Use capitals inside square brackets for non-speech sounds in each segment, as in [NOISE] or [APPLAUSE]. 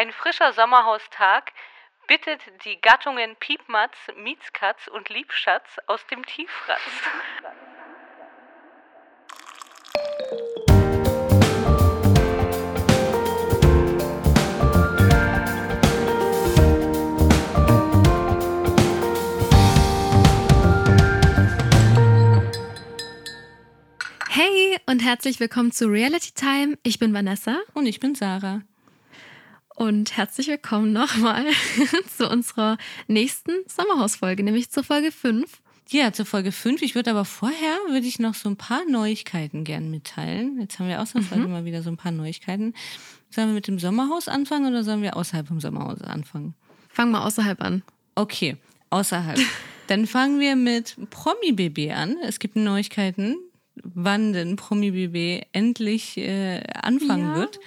Ein frischer Sommerhaustag bittet die Gattungen Piepmatz, Miezkatz und Liebschatz aus dem Tiefratz. Hey und herzlich willkommen zu Reality Time. Ich bin Vanessa Und ich bin Sarah. Und herzlich willkommen nochmal [LAUGHS] zu unserer nächsten Sommerhausfolge, nämlich zur Folge 5. Ja, zur Folge 5. Ich würde aber vorher, würde ich noch so ein paar Neuigkeiten gern mitteilen. Jetzt haben wir ausnahmsweise mal wieder so ein paar Neuigkeiten. Sollen wir mit dem Sommerhaus anfangen oder sollen wir außerhalb vom Sommerhaus anfangen? Fangen wir außerhalb an. Okay, außerhalb. [LAUGHS] Dann fangen wir mit Promi BB an. Es gibt Neuigkeiten, wann denn Promi BB endlich äh, anfangen Ja. wird.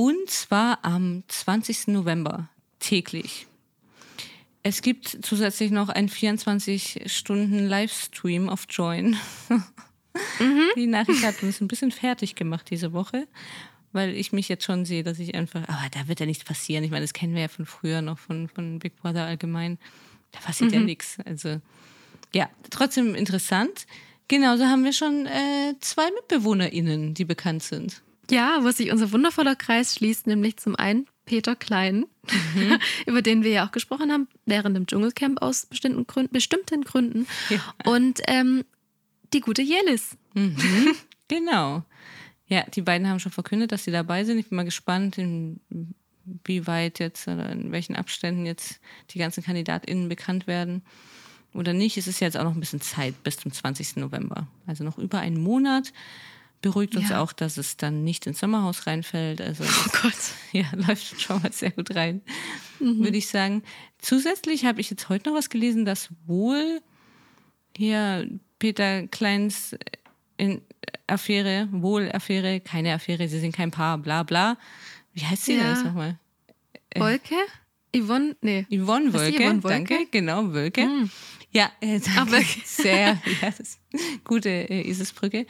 Und zwar am 20. November täglich. Es gibt zusätzlich noch einen 24-Stunden-Livestream auf Join. [LAUGHS] Die Nachricht hat uns ein bisschen fertig gemacht diese Woche, weil ich mich jetzt schon sehe, dass ich einfach, aber da wird ja nichts passieren. Ich meine, das kennen wir ja von früher noch, von, von Big Brother allgemein. Da passiert ja nichts. Also, ja, trotzdem interessant. Genauso haben wir schon äh, zwei MitbewohnerInnen, die bekannt sind. Ja, wo sich unser wundervoller Kreis schließt, nämlich zum einen Peter Klein, [LAUGHS] über den wir ja auch gesprochen haben, während dem Dschungelcamp aus bestimmten Gründen. Bestimmten Gründen. Und ähm, die gute Jelis. [LAUGHS] Genau. Ja, die beiden haben schon verkündet, dass sie dabei sind. Ich bin mal gespannt, in wie weit jetzt oder in welchen Abständen jetzt die ganzen KandidatInnen bekannt werden oder nicht. Es ist jetzt auch noch ein bisschen Zeit bis zum 20. November. Also noch über einen Monat. Beruhigt uns Ja. auch, dass es dann nicht ins Sommerhaus reinfällt. Also Oh Gott. [LAUGHS] ja, läuft schon mal sehr gut rein, würde ich sagen. Zusätzlich habe ich jetzt heute noch was gelesen, dass wohl hier Peter Kleins in Affäre, wohl Affäre, keine Affäre, sie sind kein Paar, bla bla. Wie heißt sie denn Ja. jetzt nochmal? Wolke? Yvonne? Nee. Yvonne Wölke, Yvonne Wölke? Hm. danke, genau, Wölke. Ja, äh, [LAUGHS] wirklich? [LAUGHS] sehr, ja, das gute äh, Isisbrücke,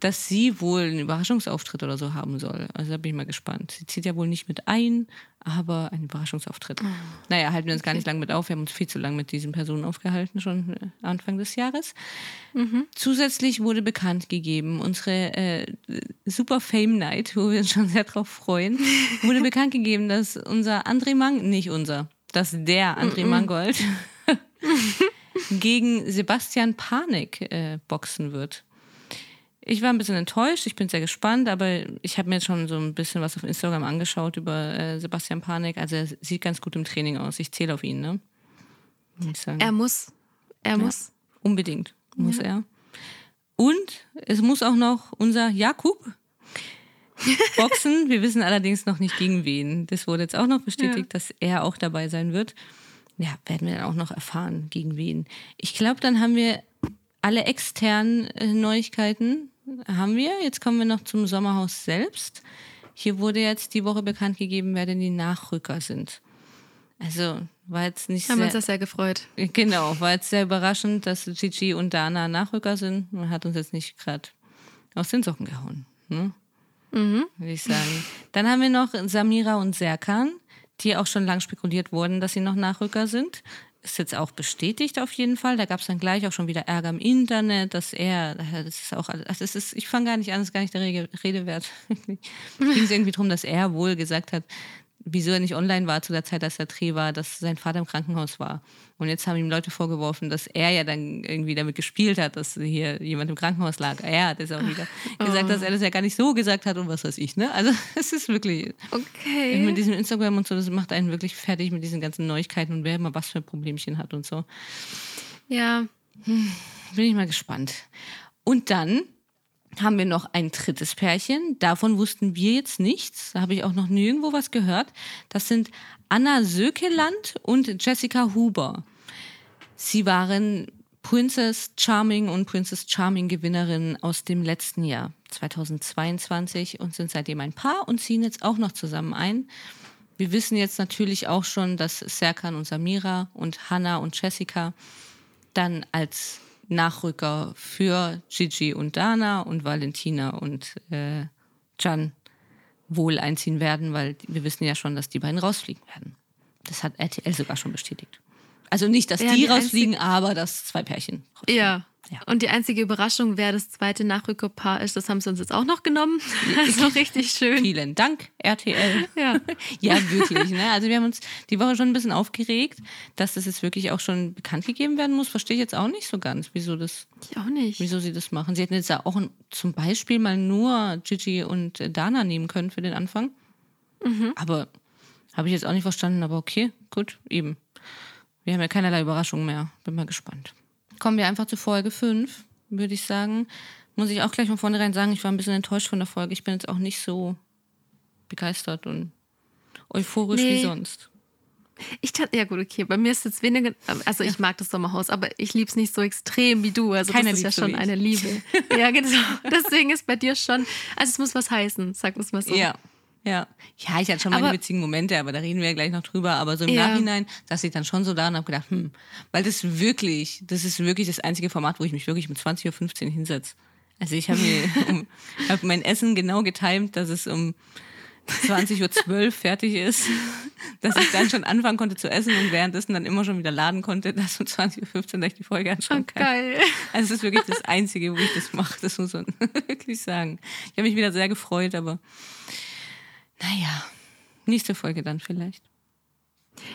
dass sie wohl einen Überraschungsauftritt oder so haben soll. Also da bin ich mal gespannt. Sie zieht ja wohl nicht mit ein, aber einen Überraschungsauftritt. Ah, Naja, halten wir uns gar nicht lang mit auf. Wir haben uns viel zu lang mit diesen Personen aufgehalten, schon äh, Anfang des Jahres. Mhm. Zusätzlich wurde bekannt gegeben, unsere äh, Super Fame Night, wo wir uns schon sehr drauf freuen, wurde [LAUGHS] bekannt gegeben, dass unser André Mang, nicht unser, dass der André Mangold gegen Sebastian Panik äh, boxen wird. Ich war ein bisschen enttäuscht, ich bin sehr gespannt, aber ich habe mir jetzt schon so ein bisschen was auf Instagram angeschaut über äh, Sebastian Panik. Also er sieht ganz gut im Training aus. Ich zähle auf ihn, ne? Muss. Er muss. Er muss. Unbedingt muss er. Und es muss auch noch unser Jakub boxen. Wir wissen allerdings noch nicht gegen wen. Das wurde jetzt auch noch bestätigt, dass er auch dabei sein wird. Ja, werden wir dann auch noch erfahren, gegen wen. Ich glaube, dann haben wir alle externen äh, Neuigkeiten. Haben wir. Jetzt kommen wir noch zum Sommerhaus selbst. Hier wurde jetzt die Woche bekannt gegeben, wer denn die Nachrücker sind. Also war jetzt nicht Haben wir sehr, uns das sehr gefreut. Genau, war jetzt sehr überraschend, dass Gigi und Dana Nachrücker sind. Man hat uns jetzt nicht gerade aus den Socken gehauen. Ne? Würde ich sagen. Dann haben wir noch Samira und Serkan, die auch schon lang spekuliert wurden, dass sie noch Nachrücker sind. Ist jetzt auch bestätigt auf jeden Fall. Da gab es dann gleich auch schon wieder Ärger im Internet, dass er, das ist auch das ist, ich fange gar nicht an, das ist gar nicht der Rede, Rede wert. [LAUGHS] Ging es irgendwie darum, dass er wohl gesagt hat, wieso er nicht online war zu der Zeit, als der Dreh war, dass sein Vater im Krankenhaus war. Und jetzt haben ihm Leute vorgeworfen, dass er ja dann irgendwie damit gespielt hat, dass hier jemand im Krankenhaus lag. Er hat es auch wieder gesagt, dass er das ja gar nicht so gesagt hat und was weiß ich. Ne? Also [LAUGHS] es ist wirklich, Okay. mit diesem Instagram und so, das macht einen wirklich fertig mit diesen ganzen Neuigkeiten und wer immer was für Problemchen hat und so. Ja. Bin ich mal gespannt. Und dann haben wir noch ein drittes Pärchen. Davon wussten wir jetzt nichts. Da habe ich auch noch nirgendwo was gehört. Das sind Anna Sökeland und Jessica Huber. Sie waren Princess Charming und Princess Charming Gewinnerinnen aus dem letzten Jahr, 2022, und sind seitdem ein Paar und ziehen jetzt auch noch zusammen ein. Wir wissen jetzt natürlich auch schon, dass Serkan und Samira und Hannah und Jessica dann als Nachrücker für Gigi und Dana und Valentina und äh, Can wohl einziehen werden, weil wir wissen ja schon, dass die beiden rausfliegen werden. Das hat RTL sogar schon bestätigt. Also nicht, dass ja, die, die rausfliegen, aber dass zwei Pärchen. Rausfliegen. Ja. Ja. Und die einzige Überraschung, wer das zweite Nachrückerpaar ist, das haben sie uns jetzt auch noch genommen. [LAUGHS] Also richtig schön. Vielen Dank, RTL. Ja, ja wirklich. Ne? Also wir haben uns die Woche schon ein bisschen aufgeregt, dass das jetzt wirklich auch schon bekannt gegeben werden muss. Verstehe ich jetzt auch nicht so ganz, wieso das. Ich auch nicht. Wieso sie das machen. Sie hätten jetzt ja auch zum Beispiel mal nur Gigi und Dana nehmen können für den Anfang. Mhm. Aber habe ich jetzt auch nicht verstanden, aber okay, gut, eben. Wir haben ja keinerlei Überraschung mehr. Bin mal gespannt. Kommen wir einfach zu Folge 5, würde ich sagen. Muss ich auch gleich von vornherein sagen, ich war ein bisschen enttäuscht von der Folge. Ich bin jetzt auch nicht so begeistert und euphorisch nee. wie sonst. Ich dachte, ja gut, okay, bei mir ist es weniger, also ich mag das Sommerhaus, aber ich liebe es nicht so extrem wie du. Also Keiner das ist ja schon eine Liebe. [LAUGHS] ja, genau. Deswegen ist bei dir schon, also es muss was heißen, sag es mal so. Ja, ja. Ja, ich hatte schon meine aber, witzigen Momente, aber da reden wir ja gleich noch drüber. Aber so im ja. Nachhinein saß ich dann schon so da und habe gedacht, hm, weil das wirklich, das ist wirklich das einzige Format, wo ich mich wirklich um 20.15 Uhr hinsetze. Also ich habe mir [LAUGHS] um, hab mein Essen genau getimt, dass es um 20.12 Uhr fertig ist, [LAUGHS] dass ich dann schon anfangen konnte zu essen und währenddessen dann immer schon wieder laden konnte, dass um 20.15 Uhr ich die Folge anschauen kann. Oh, geil. Also es ist wirklich das Einzige, wo ich das mache, das muss man [LAUGHS] wirklich sagen. Ich habe mich wieder sehr gefreut, aber naja, nächste Folge dann vielleicht.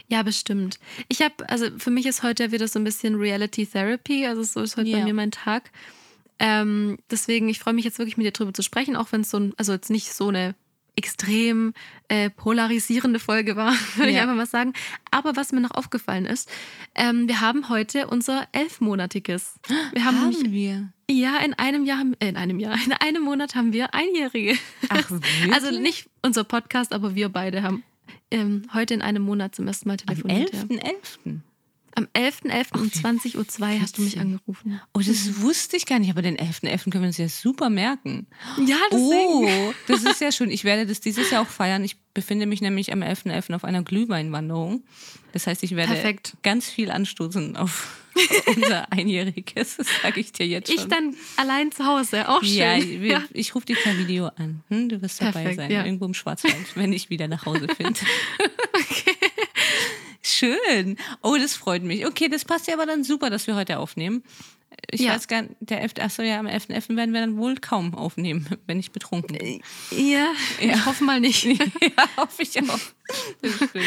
Ja, bestimmt. Ich habe, also für mich ist heute wieder so ein bisschen Reality Therapy, also so ist heute ja. bei mir mein Tag. Ähm, deswegen, ich freue mich jetzt wirklich mit dir drüber zu sprechen, auch wenn es so ein, also jetzt nicht so eine extrem äh, polarisierende Folge war, [LAUGHS] würde ja. ich einfach mal sagen. Aber was mir noch aufgefallen ist, ähm, wir haben heute unser elfmonatiges. [GASPS] Wir haben, haben wir? Ja, in einem Jahr, äh, in einem Jahr, [LAUGHS] in einem Monat haben wir Einjährige. Ach, [LAUGHS] wirklich? Also nicht unser Podcast, aber wir beide haben ähm, heute in einem Monat zum ersten Mal telefoniert. Am 11.11. Ja. Am 11.11. .11. um 20.02 Uhr hast du mich angerufen. Oh, das mhm. wusste ich gar nicht, aber den 11.11. .11. können wir uns ja super merken. Ja, deswegen. Oh, das ist ja schön. Ich werde das dieses Jahr auch feiern. Ich befinde mich nämlich am 11.11. .11. auf einer Glühweinwanderung. Das heißt, ich werde Perfekt. ganz viel anstoßen auf [LAUGHS] unser Einjähriges. Das sage ich dir jetzt schon. Ich dann allein zu Hause, auch schön. Ja, wir, ja. ich rufe dich per Video an. Hm, du wirst dabei Perfekt, sein, ja. irgendwo im Schwarzwald, wenn ich wieder nach Hause [LAUGHS] finde. okay. Schön. Oh, das freut mich. Okay, das passt ja aber dann super, dass wir heute aufnehmen. Ich ja. weiß gar nicht, der 11. Achso, ja, am 11.11. .11. werden wir dann wohl kaum aufnehmen, [LAUGHS] wenn ich betrunken bin. Ja, ja. ich hoffe mal nicht. [LAUGHS] ja, hoffe ich auch. Das stimmt.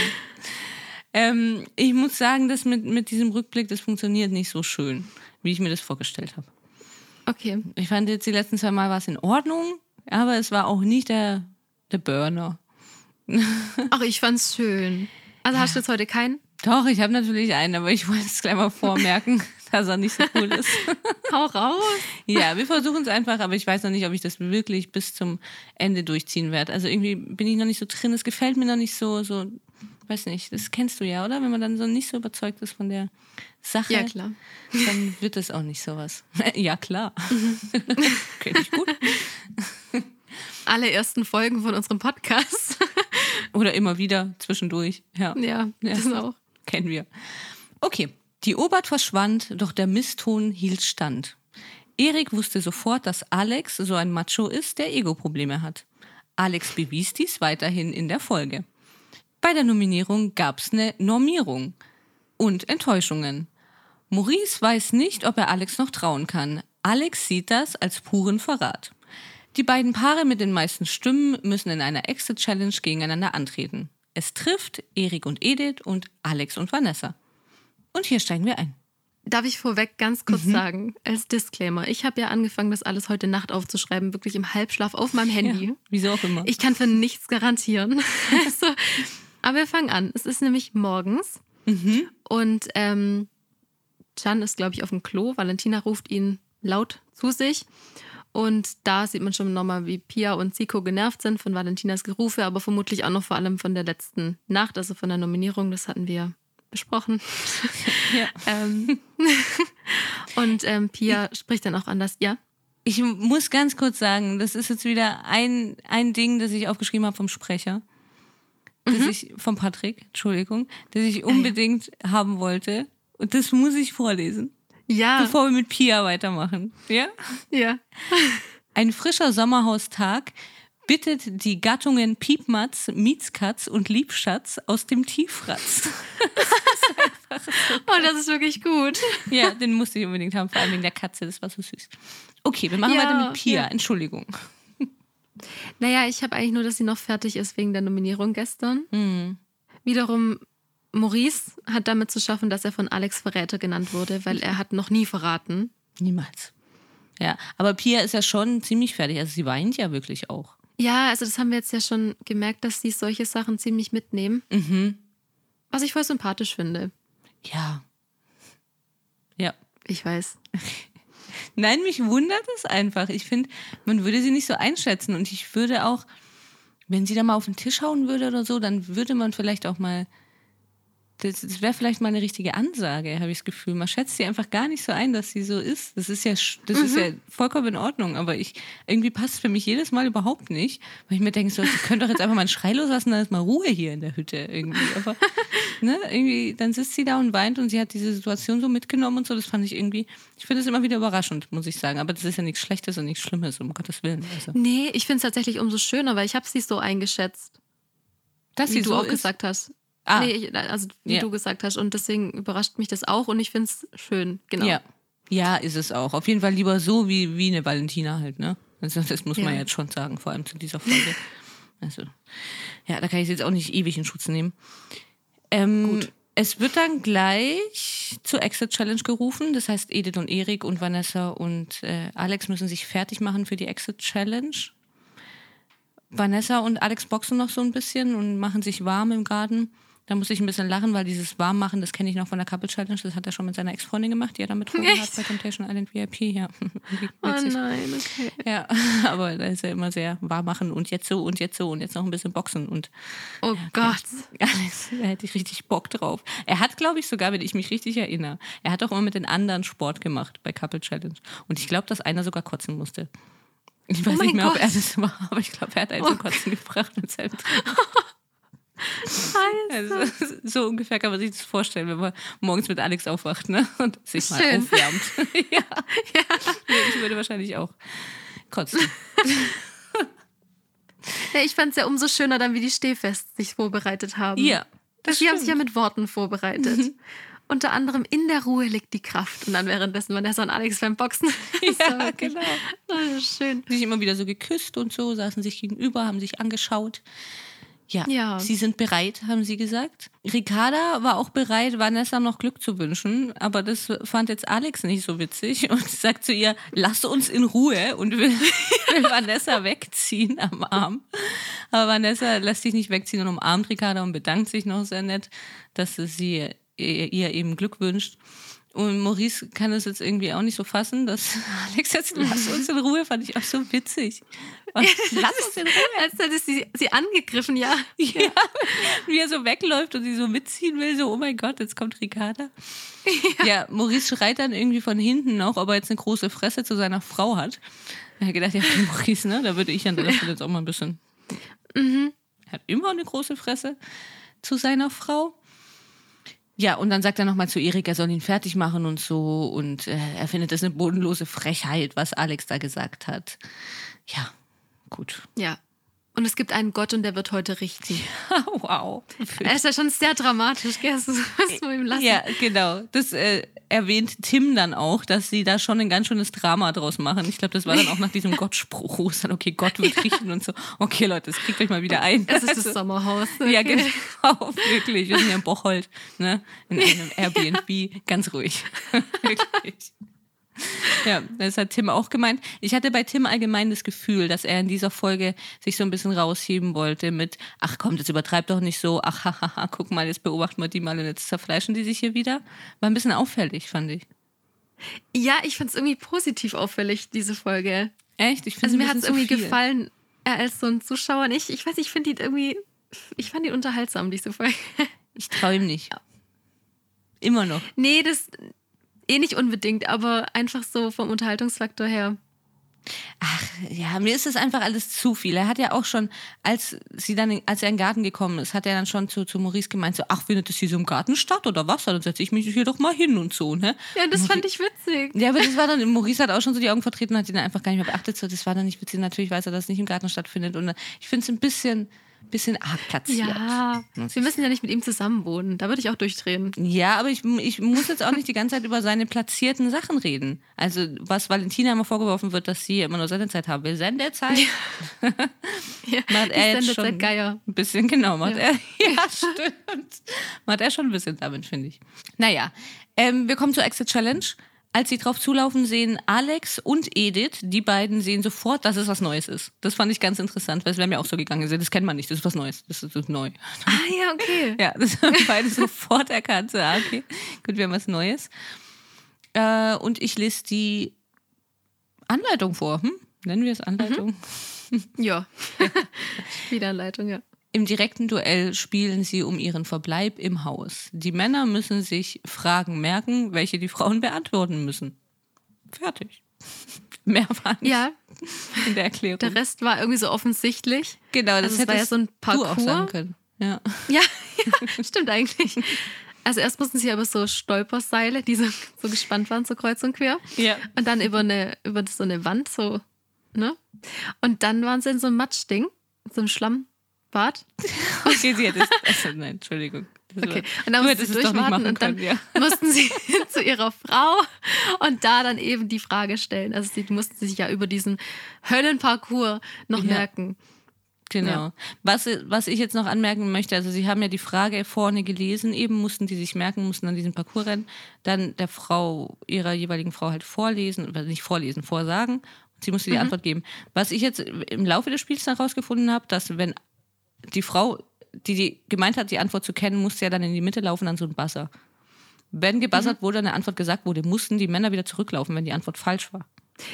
Ähm, ich muss sagen, das mit, mit diesem Rückblick, das funktioniert nicht so schön, wie ich mir das vorgestellt habe. Okay. Ich fand jetzt die letzten zwei Mal war es in Ordnung, aber es war auch nicht der, der Burner. [LAUGHS] Ach, ich fand's schön. Also hast du jetzt heute keinen? Doch, ich habe natürlich einen, aber ich wollte es gleich mal vormerken, [LAUGHS] dass er nicht so cool ist. Hau raus. Ja, wir versuchen es einfach, aber ich weiß noch nicht, ob ich das wirklich bis zum Ende durchziehen werde. Also irgendwie bin ich noch nicht so drin, es gefällt mir noch nicht so, so, weiß nicht, das kennst du ja, oder? Wenn man dann so nicht so überzeugt ist von der Sache, ja, klar. dann wird es auch nicht sowas. [LAUGHS] ja, klar. Mhm. [LAUGHS] Kenn ich gut. Alle ersten Folgen von unserem Podcast. Oder immer wieder zwischendurch. Ja, ja, ja. das auch. Kennen wir. Okay, die Obert verschwand, doch der Misston hielt stand. Erik wusste sofort, dass Alex so ein Macho ist, der Ego-Probleme hat. Alex bewies dies weiterhin in der Folge. Bei der Nominierung gab's eine Normierung und Enttäuschungen. Maurice weiß nicht, ob er Alex noch trauen kann. Alex sieht das als puren Verrat. Die beiden Paare mit den meisten Stimmen müssen in einer Exit-Challenge gegeneinander antreten. Es trifft Erik und Edith und Alex und Vanessa. Und hier steigen wir ein. Darf ich vorweg ganz kurz mhm. sagen, als Disclaimer, ich habe ja angefangen, das alles heute Nacht aufzuschreiben, wirklich im Halbschlaf auf meinem Handy. Ja, wieso auch immer. Ich kann für nichts garantieren. [LAUGHS] also, aber wir fangen an. Es ist nämlich morgens mhm. und ähm, Can ist, glaube ich, auf dem Klo. Valentina ruft ihn laut zu sich. Und da sieht man schon nochmal, wie Pia und Zico genervt sind von Valentinas Gerufe, aber vermutlich auch noch vor allem von der letzten Nacht, also von der Nominierung. Das hatten wir besprochen. [LAUGHS] Ja. [LAUGHS] ähm, [LAUGHS] und ähm, Pia spricht dann auch anders. Ja. Ich muss ganz kurz sagen, das ist jetzt wieder ein, ein Ding, das ich aufgeschrieben habe vom Sprecher. Das mhm. ich, vom Patrick, Entschuldigung, das ich unbedingt ja. haben wollte. Und das muss ich vorlesen. Ja. Bevor wir mit Pia weitermachen. Ja? Ja. [LAUGHS] Ein frischer Sommerhaustag bittet die Gattungen Piepmatz, Mietskatz und Liebschatz aus dem Tiefratz. [LAUGHS] das so oh, das ist wirklich gut. Ja, den musste ich unbedingt haben, vor allem wegen der Katze, das war so süß. Okay, wir machen ja, weiter mit Pia, ja. Entschuldigung. Naja, ich habe eigentlich nur, dass sie noch fertig ist wegen der Nominierung gestern. Mhm. Wiederum, Maurice hat damit zu schaffen, dass er von Alex Verräter genannt wurde, weil er hat noch nie verraten. Niemals. Ja, aber Pia ist ja schon ziemlich fertig. Also sie weint ja wirklich auch. Ja, also das haben wir jetzt ja schon gemerkt, dass sie solche Sachen ziemlich mitnehmen. Mhm. Was ich voll sympathisch finde. Ja. Ja. Ich weiß. [LAUGHS] Nein, mich wundert es einfach. Ich finde, man würde sie nicht so einschätzen. Und ich würde auch, wenn sie da mal auf den Tisch hauen würde oder so, dann würde man vielleicht auch mal das, das wäre vielleicht mal eine richtige Ansage, habe ich das Gefühl. Man schätzt sie einfach gar nicht so ein, dass sie so ist. Das ist ja, das mhm. ist ja vollkommen in Ordnung, aber ich, irgendwie passt es für mich jedes Mal überhaupt nicht, weil ich mir denke, so, ich könnte doch jetzt einfach mal einen Schrei loslassen, dann ist mal Ruhe hier in der Hütte irgendwie. Aber, ne, irgendwie, dann sitzt sie da und weint und sie hat diese Situation so mitgenommen und so, das fand ich irgendwie, ich finde es immer wieder überraschend, muss ich sagen. Aber das ist ja nichts Schlechtes und nichts Schlimmes, um Gottes Willen. Also. Nee, ich finde es tatsächlich umso schöner, weil ich habe sie so eingeschätzt. Dass wie du so auch ist. gesagt hast. Ah. Nee, also wie ja. du gesagt hast. Und deswegen überrascht mich das auch und ich finde es schön, genau. Ja. ja, ist es auch. Auf jeden Fall lieber so wie, wie eine Valentina halt, ne? Also das muss man ja. jetzt schon sagen, vor allem zu dieser Folge. [LAUGHS] Also, ja, da kann ich jetzt auch nicht ewig in Schutz nehmen. Ähm, Gut. Es wird dann gleich zur Exit Challenge gerufen. Das heißt, Edith und Erik und Vanessa und äh, Alex müssen sich fertig machen für die Exit Challenge. Vanessa und Alex boxen noch so ein bisschen und machen sich warm im Garten. Da muss ich ein bisschen lachen, weil dieses Warmmachen, das kenne ich noch von der Couple Challenge, das hat er schon mit seiner Ex-Freundin gemacht, die er damit vorher hat bei Temptation Island VIP. Ja. [LAUGHS] oh nein, okay. Ja, [LAUGHS] aber da ist er immer sehr warm machen und jetzt so und jetzt so und jetzt noch ein bisschen boxen und. Oh ja, Gott. [LAUGHS] Alles, da hätte ich richtig Bock drauf. Er hat, glaube ich, sogar, wenn ich mich richtig erinnere, er hat auch immer mit den anderen Sport gemacht bei Couple Challenge. Und ich glaube, dass einer sogar kotzen musste. Ich weiß oh nicht mehr, Gott. ob er das war, aber ich glaube, er hat einen oh. zum Kotzen gebracht mit seinem. Also, [LAUGHS] so ungefähr kann man sich das vorstellen, wenn man morgens mit Alex aufwacht ne? und sich Schön. mal aufwärmt. [LAUGHS] [LAUGHS] ja. ja. Ich würde wahrscheinlich auch kotzen. Ja, ich fand es ja umso schöner, dann wie die Stehfest sich vorbereitet haben. Ja. Das die haben sich ja mit Worten vorbereitet. Mhm. Unter anderem in der Ruhe liegt die Kraft. Und dann währenddessen Vanessa und Alex beim Boxen. ja, genau. Oh, schön. Sich immer wieder so geküsst und so, saßen sich gegenüber, haben sich angeschaut. Ja, ja, sie sind bereit, haben sie gesagt. Ricarda war auch bereit, Vanessa noch Glück zu wünschen, aber das fand jetzt Alex nicht so witzig [LAUGHS] und sagt zu ihr, lass uns in Ruhe und will, [LAUGHS] will Vanessa wegziehen am Arm. Aber Vanessa lässt sich nicht wegziehen und umarmt Ricarda und bedankt sich noch sehr nett, dass sie ihr eben Glück wünscht. Und Maurice kann das jetzt irgendwie auch nicht so fassen, dass [LAUGHS] Alex jetzt lass uns in Ruhe, fand ich auch so witzig. Und [LAUGHS] lass uns in Ruhe. Als hätte sie, sie angegriffen, ja. [LAUGHS] ja. Wie er so wegläuft und sie so mitziehen will, so, oh mein Gott, jetzt kommt Ricarda. Ja. ja, Maurice schreit dann irgendwie von hinten noch, ob er jetzt eine große Fresse zu seiner Frau hat. Er hat gedacht, ja, Maurice, ne, da würde ich an der Stelle jetzt auch mal ein bisschen. Mhm. Er hat immer eine große Fresse zu seiner Frau. Ja, und dann sagt er nochmal zu Erik, er soll ihn fertig machen und so. Und äh, er findet das eine bodenlose Frechheit, was Alex da gesagt hat. Ja, gut. Ja. Und es gibt einen Gott und der wird heute richten. Ja, [LAUGHS] wow. Er ist ja schon sehr dramatisch, gell? Das du ihm lassen. Ja, genau. Das äh, erwähnt Tim dann auch, dass sie da schon ein ganz schönes Drama draus machen. Ich glaube, das war dann auch nach diesem [LAUGHS] Gottspruch, wo es dann, okay, Gott wird ja. richten und so. Okay, Leute, das kriegt euch mal wieder ein. Das ist das also, Sommerhaus. Okay. Ja, genau. [LAUGHS] Wirklich. Wir sind ja in Bocholt, ne? In einem Airbnb. Ganz ruhig. Wirklich. [LAUGHS] Ja, das hat Tim auch gemeint. Ich hatte bei Tim allgemein das Gefühl, dass er in dieser Folge sich so ein bisschen rausheben wollte mit, ach komm, das übertreibt doch nicht so, ach hahaha, guck mal, jetzt beobachten wir die mal und jetzt zerfleischen die sich hier wieder. War ein bisschen auffällig, fand ich. Ja, ich fand es irgendwie positiv auffällig, diese Folge. Echt? Ich Also mir hat es irgendwie viel. gefallen, er als so ein Zuschauer. Ich, ich weiß, ich finde die irgendwie, ich fand die unterhaltsam, diese Folge. Ich träume nicht. Ja. Immer noch. Nee, das, Eh nicht unbedingt, aber einfach so vom Unterhaltungsfaktor her. Ach, ja, mir ist es einfach alles zu viel. Er hat ja auch schon, als sie dann, als er in den Garten gekommen ist, hat er dann schon zu, zu Maurice gemeint, so, ach, findet das hier so im Garten statt oder was? Dann setze ich mich hier doch mal hin und so, ne? Ja, das fand ich witzig. Ja, aber das war dann, [LAUGHS] Maurice hat auch schon so die Augen vertreten und hat ihn einfach gar nicht mehr beachtet. So, das war dann nicht witzig. Natürlich weiß er, dass es nicht im Garten stattfindet. Und ich finde es ein bisschen, bisschen arg platziert. Ja, wir müssen ja nicht mit ihm zusammen wohnen. Da würde ich auch durchdrehen. Ja, aber ich, ich muss jetzt auch nicht die ganze Zeit über seine platzierten Sachen reden. Also, was Valentina immer vorgeworfen wird, dass sie immer nur Sendezeit haben will. Sendezeit? Ja, [LAUGHS] ja macht er jetzt schon Geier. Ein bisschen, genau. Macht ja. er, [LAUGHS] ja, stimmt. Macht er schon ein bisschen damit, finde ich. Naja, ähm, wir kommen zur Exit Challenge. Als sie drauf zulaufen, sehen Alex und Edith, die beiden sehen sofort, dass es was Neues ist. Das fand ich ganz interessant, weil es wäre mir auch so gegangen. Das kennt man nicht, das ist was Neues. Das ist, das ist neu. Ah ja, okay. [LAUGHS] Ja, das haben beide sofort erkannt. Ah, okay, gut, wir haben was Neues. Äh, und ich lese die Anleitung vor. Hm? Nennen wir es Anleitung? Mhm. Ja. [LAUGHS] Wieder Anleitung, ja. Im direkten Duell spielen sie um ihren Verbleib im Haus. Die Männer müssen sich Fragen merken, welche die Frauen beantworten müssen. Fertig. [LAUGHS] Mehr war nicht ja. in der Erklärung. Der Rest war irgendwie so offensichtlich. Genau, das also war ja so ein Parcours. Du auch sagen können. Ja. ja, ja, [LAUGHS] stimmt eigentlich. Also erst mussten sie aber so Stolperseile, die so, so gespannt waren, so kreuz und quer. Ja. Und dann über eine, über so eine Wand, so, ne? Und dann waren sie in so einem Matschding, so einem Schlamm. Bad? [LAUGHS] Okay, sie hat es. Also, nein, Entschuldigung. Okay, und dann mussten sie durchwarten und dann können, ja. [LAUGHS] mussten sie [LAUGHS] zu ihrer Frau und da dann eben die Frage stellen. Also sie mussten sich ja über diesen Höllenparcours noch ja. merken. Genau. Ja. Was, was ich jetzt noch anmerken möchte, also Sie haben ja die Frage vorne gelesen, eben mussten die sich merken, mussten dann diesen Parcours rennen, dann der Frau, ihrer jeweiligen Frau halt vorlesen, oder nicht vorlesen, vorsagen. Sie musste die mhm. Antwort geben. Was ich jetzt im Laufe des Spiels dann rausgefunden habe, dass wenn die Frau, die, die gemeint hat, die Antwort zu kennen, musste ja dann in die Mitte laufen an so einen Buzzer. Wenn gebuzzert mhm. wurde, eine Antwort gesagt wurde, mussten die Männer wieder zurücklaufen, wenn die Antwort falsch war.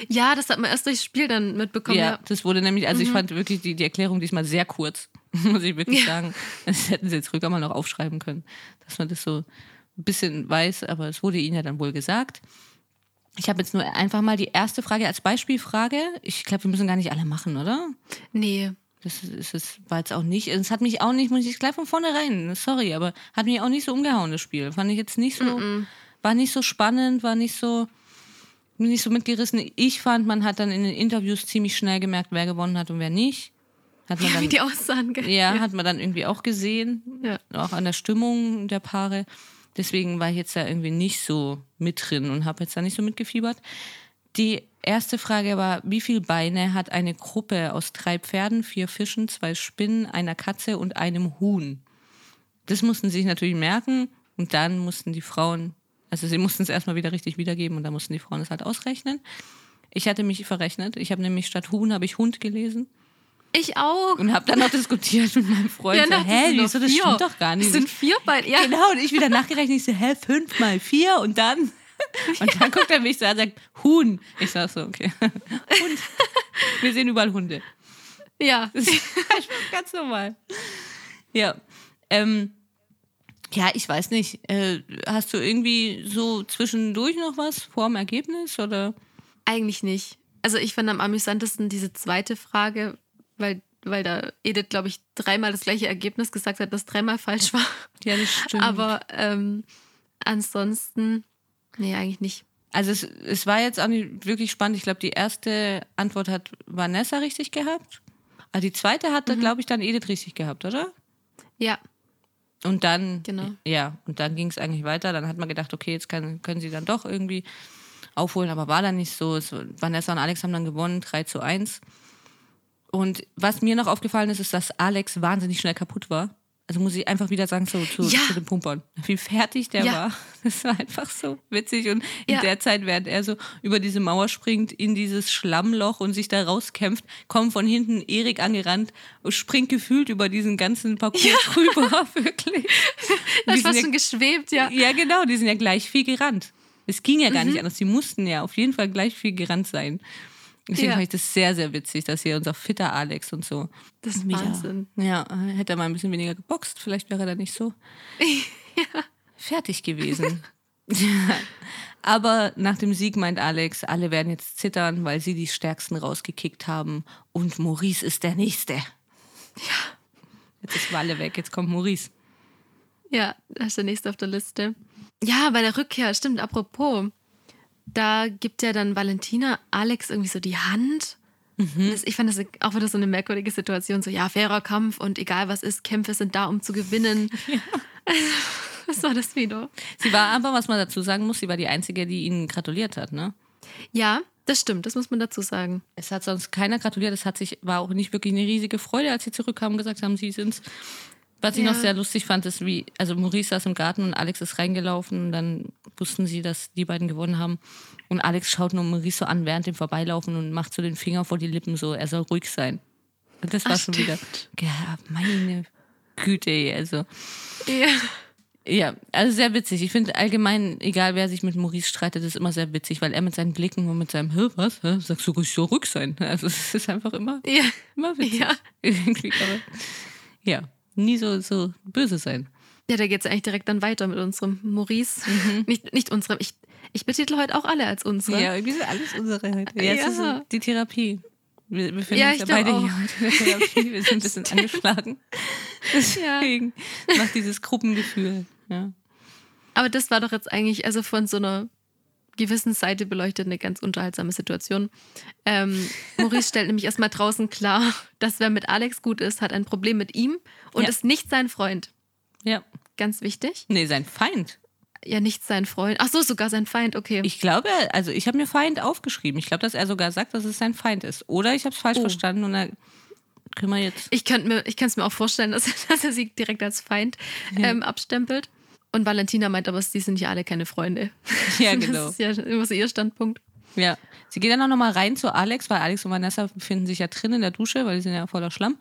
Ja, das hat man erst durchs Spiel dann mitbekommen. Ja, ja. das wurde nämlich, also mhm. ich fand wirklich die, die Erklärung diesmal sehr kurz, [LAUGHS] muss ich wirklich ja. sagen. Das hätten sie jetzt ruhig mal noch aufschreiben können, dass man das so ein bisschen weiß, aber es wurde ihnen ja dann wohl gesagt. Ich habe jetzt nur einfach mal die erste Frage als Beispielfrage. Ich glaube, wir müssen gar nicht alle machen, oder? Nee. Das ist es war jetzt auch nicht. Es hat mich auch nicht, muss ich gleich von vornherein, sorry, aber hat mich auch nicht so umgehauen, das Spiel. Fand ich jetzt nicht so, mm -mm. war nicht so spannend, war nicht so, nicht so mitgerissen. Ich fand, man hat dann in den Interviews ziemlich schnell gemerkt, wer gewonnen hat und wer nicht. Hat man ja, dann, wie die aussahen. Ja, ja, hat man dann irgendwie auch gesehen. Ja. Auch an der Stimmung der Paare. Deswegen war ich jetzt da irgendwie nicht so mit drin und habe jetzt da nicht so mitgefiebert. Die erste Frage war, wie viele Beine hat eine Gruppe aus drei Pferden, vier Fischen, zwei Spinnen, einer Katze und einem Huhn? Das mussten sie sich natürlich merken und dann mussten die Frauen, also sie mussten es erstmal wieder richtig wiedergeben und dann mussten die Frauen es halt ausrechnen. Ich hatte mich verrechnet. Ich habe nämlich statt Huhn habe ich Hund gelesen. Ich auch. Und habe dann noch diskutiert mit meinem Freund. Ja, so, hä, wieso, das stimmt doch gar nicht. Das sind vier Beine, ja. Genau, und ich wieder nachgerechnet, ich so, hä, fünf mal vier und dann [LAUGHS] Und dann guckt er mich so an und sagt, Huhn. Ich sag so, okay. [LAUGHS] Hund. Wir sehen überall Hunde. Ja. [LAUGHS] Das ist ganz normal. Ja. Ähm, ja, ich weiß nicht. Äh, hast du irgendwie so zwischendurch noch was vor dem Ergebnis oder? Eigentlich nicht. Also ich fand am amüsantesten diese zweite Frage, weil, weil da Edith, glaube ich, dreimal das gleiche Ergebnis gesagt hat, das dreimal falsch war. Ja, das stimmt. Aber ähm, ansonsten Nee, eigentlich nicht. Also es, es war jetzt auch nicht wirklich spannend. Ich glaube, die erste Antwort hat Vanessa richtig gehabt. Aber die zweite hat, mhm. glaube ich, dann Edith richtig gehabt, oder? Ja. Und dann, genau. ja, und dann ging es eigentlich weiter. Dann hat man gedacht, okay, jetzt kann, können sie dann doch irgendwie aufholen, aber war dann nicht so. Es, Vanessa und Alex haben dann gewonnen, 3 zu 1. Und was mir noch aufgefallen ist, ist, dass Alex wahnsinnig schnell kaputt war also muss ich einfach wieder sagen, so zu, ja. zu den Pumpern, wie fertig der ja. war. [LAUGHS] Das war einfach so witzig. Und in ja. der Zeit, während er so über diese Mauer springt, in dieses Schlammloch und sich da rauskämpft, kommt von hinten Erik angerannt und springt gefühlt über diesen ganzen Parcours [LAUGHS] rüber, wirklich. Das ist fast schon geschwebt, ja. Ja, genau, die sind ja gleich viel gerannt. Es ging ja gar mhm. nicht anders. Die mussten ja auf jeden Fall gleich viel gerannt sein. Deswegen ja. fand ich das sehr, sehr witzig, dass hier unser fitter Alex und so. Das ist Wahnsinn. Ja, hätte er mal ein bisschen weniger geboxt, vielleicht wäre er da nicht so [LAUGHS] ja. fertig gewesen. Aber nach dem Sieg meint Alex, alle werden jetzt zittern, weil sie die Stärksten rausgekickt haben. Und Maurice ist der Nächste. Ja. Jetzt ist Walle weg, jetzt kommt Maurice. Ja, das ist der Nächste auf der Liste. Ja, bei der Rückkehr, stimmt, apropos. Da gibt ja dann Valentina Alex irgendwie so die Hand. Mhm. Das, ich fand das auch wieder so eine merkwürdige Situation. So, ja, fairer Kampf und egal was ist, Kämpfe sind da, um zu gewinnen. [LAUGHS] Ja. [LAUGHS] was war das wieder? Sie war aber, was man dazu sagen muss, sie war die Einzige, die ihnen gratuliert hat, ne? Ja, das stimmt, das muss man dazu sagen. Es hat sonst keiner gratuliert. Es hat sich, war auch nicht wirklich eine riesige Freude, als sie zurückkamen und gesagt haben, sie sind's. Was ich ja. noch sehr lustig fand, ist, wie, also Maurice saß im Garten und Alex ist reingelaufen und dann wussten sie, dass die beiden gewonnen haben. Und Alex schaut nur Maurice so an während dem Vorbeilaufen und macht so den Finger vor die Lippen, so, er soll ruhig sein. Und das war Ach, schon stimmt. wieder, ja, meine Güte, also. Ja. Ja, also sehr witzig. Ich finde allgemein, egal wer sich mit Maurice streitet, ist immer sehr witzig, weil er mit seinen Blicken und mit seinem Hör, was? Hä? Sagst du, ich soll ruhig sein? Also es ist einfach immer, ja. immer witzig. Ja. [LAUGHS] Irgendwie, aber ja nie so, so böse sein. Ja, da geht es eigentlich direkt dann weiter mit unserem Maurice. Mhm. Nicht, nicht unserem. Ich, ich betitel heute auch alle als unsere. Ja, irgendwie sind alles unsere heute. Ja, ja. ist so die Therapie. Wir befinden ja, uns ja beide auch. hier heute in der Therapie. Wir sind ein bisschen [LAUGHS] angeschlagen. Deswegen ja. macht dieses Gruppengefühl. Ja. Aber das war doch jetzt eigentlich, also von so einer gewissen Seite beleuchtet eine ganz unterhaltsame Situation. Ähm, Maurice stellt nämlich erstmal draußen klar, dass wer mit Alex gut ist, hat ein Problem mit ihm und ja. ist nicht sein Freund. Ja. Ganz wichtig. Nee, sein Feind. Ja, nicht sein Freund. Ach so, sogar sein Feind, okay. Ich glaube, also ich habe mir Feind aufgeschrieben. Ich glaube, dass er sogar sagt, dass es sein Feind ist. Oder ich habe es falsch oh. verstanden und da können wir jetzt. Ich könnte mir, es mir auch vorstellen, dass, [LAUGHS] dass, er sie direkt als Feind ja. ähm, abstempelt. Und Valentina meint aber, die sind ja alle keine Freunde. Ja, [LAUGHS] genau. Das ist ja immer so ihr Standpunkt. Ja. Sie geht dann auch nochmal rein zu Alex, weil Alex und Vanessa befinden sich ja drin in der Dusche, weil die sind ja voller Schlamm.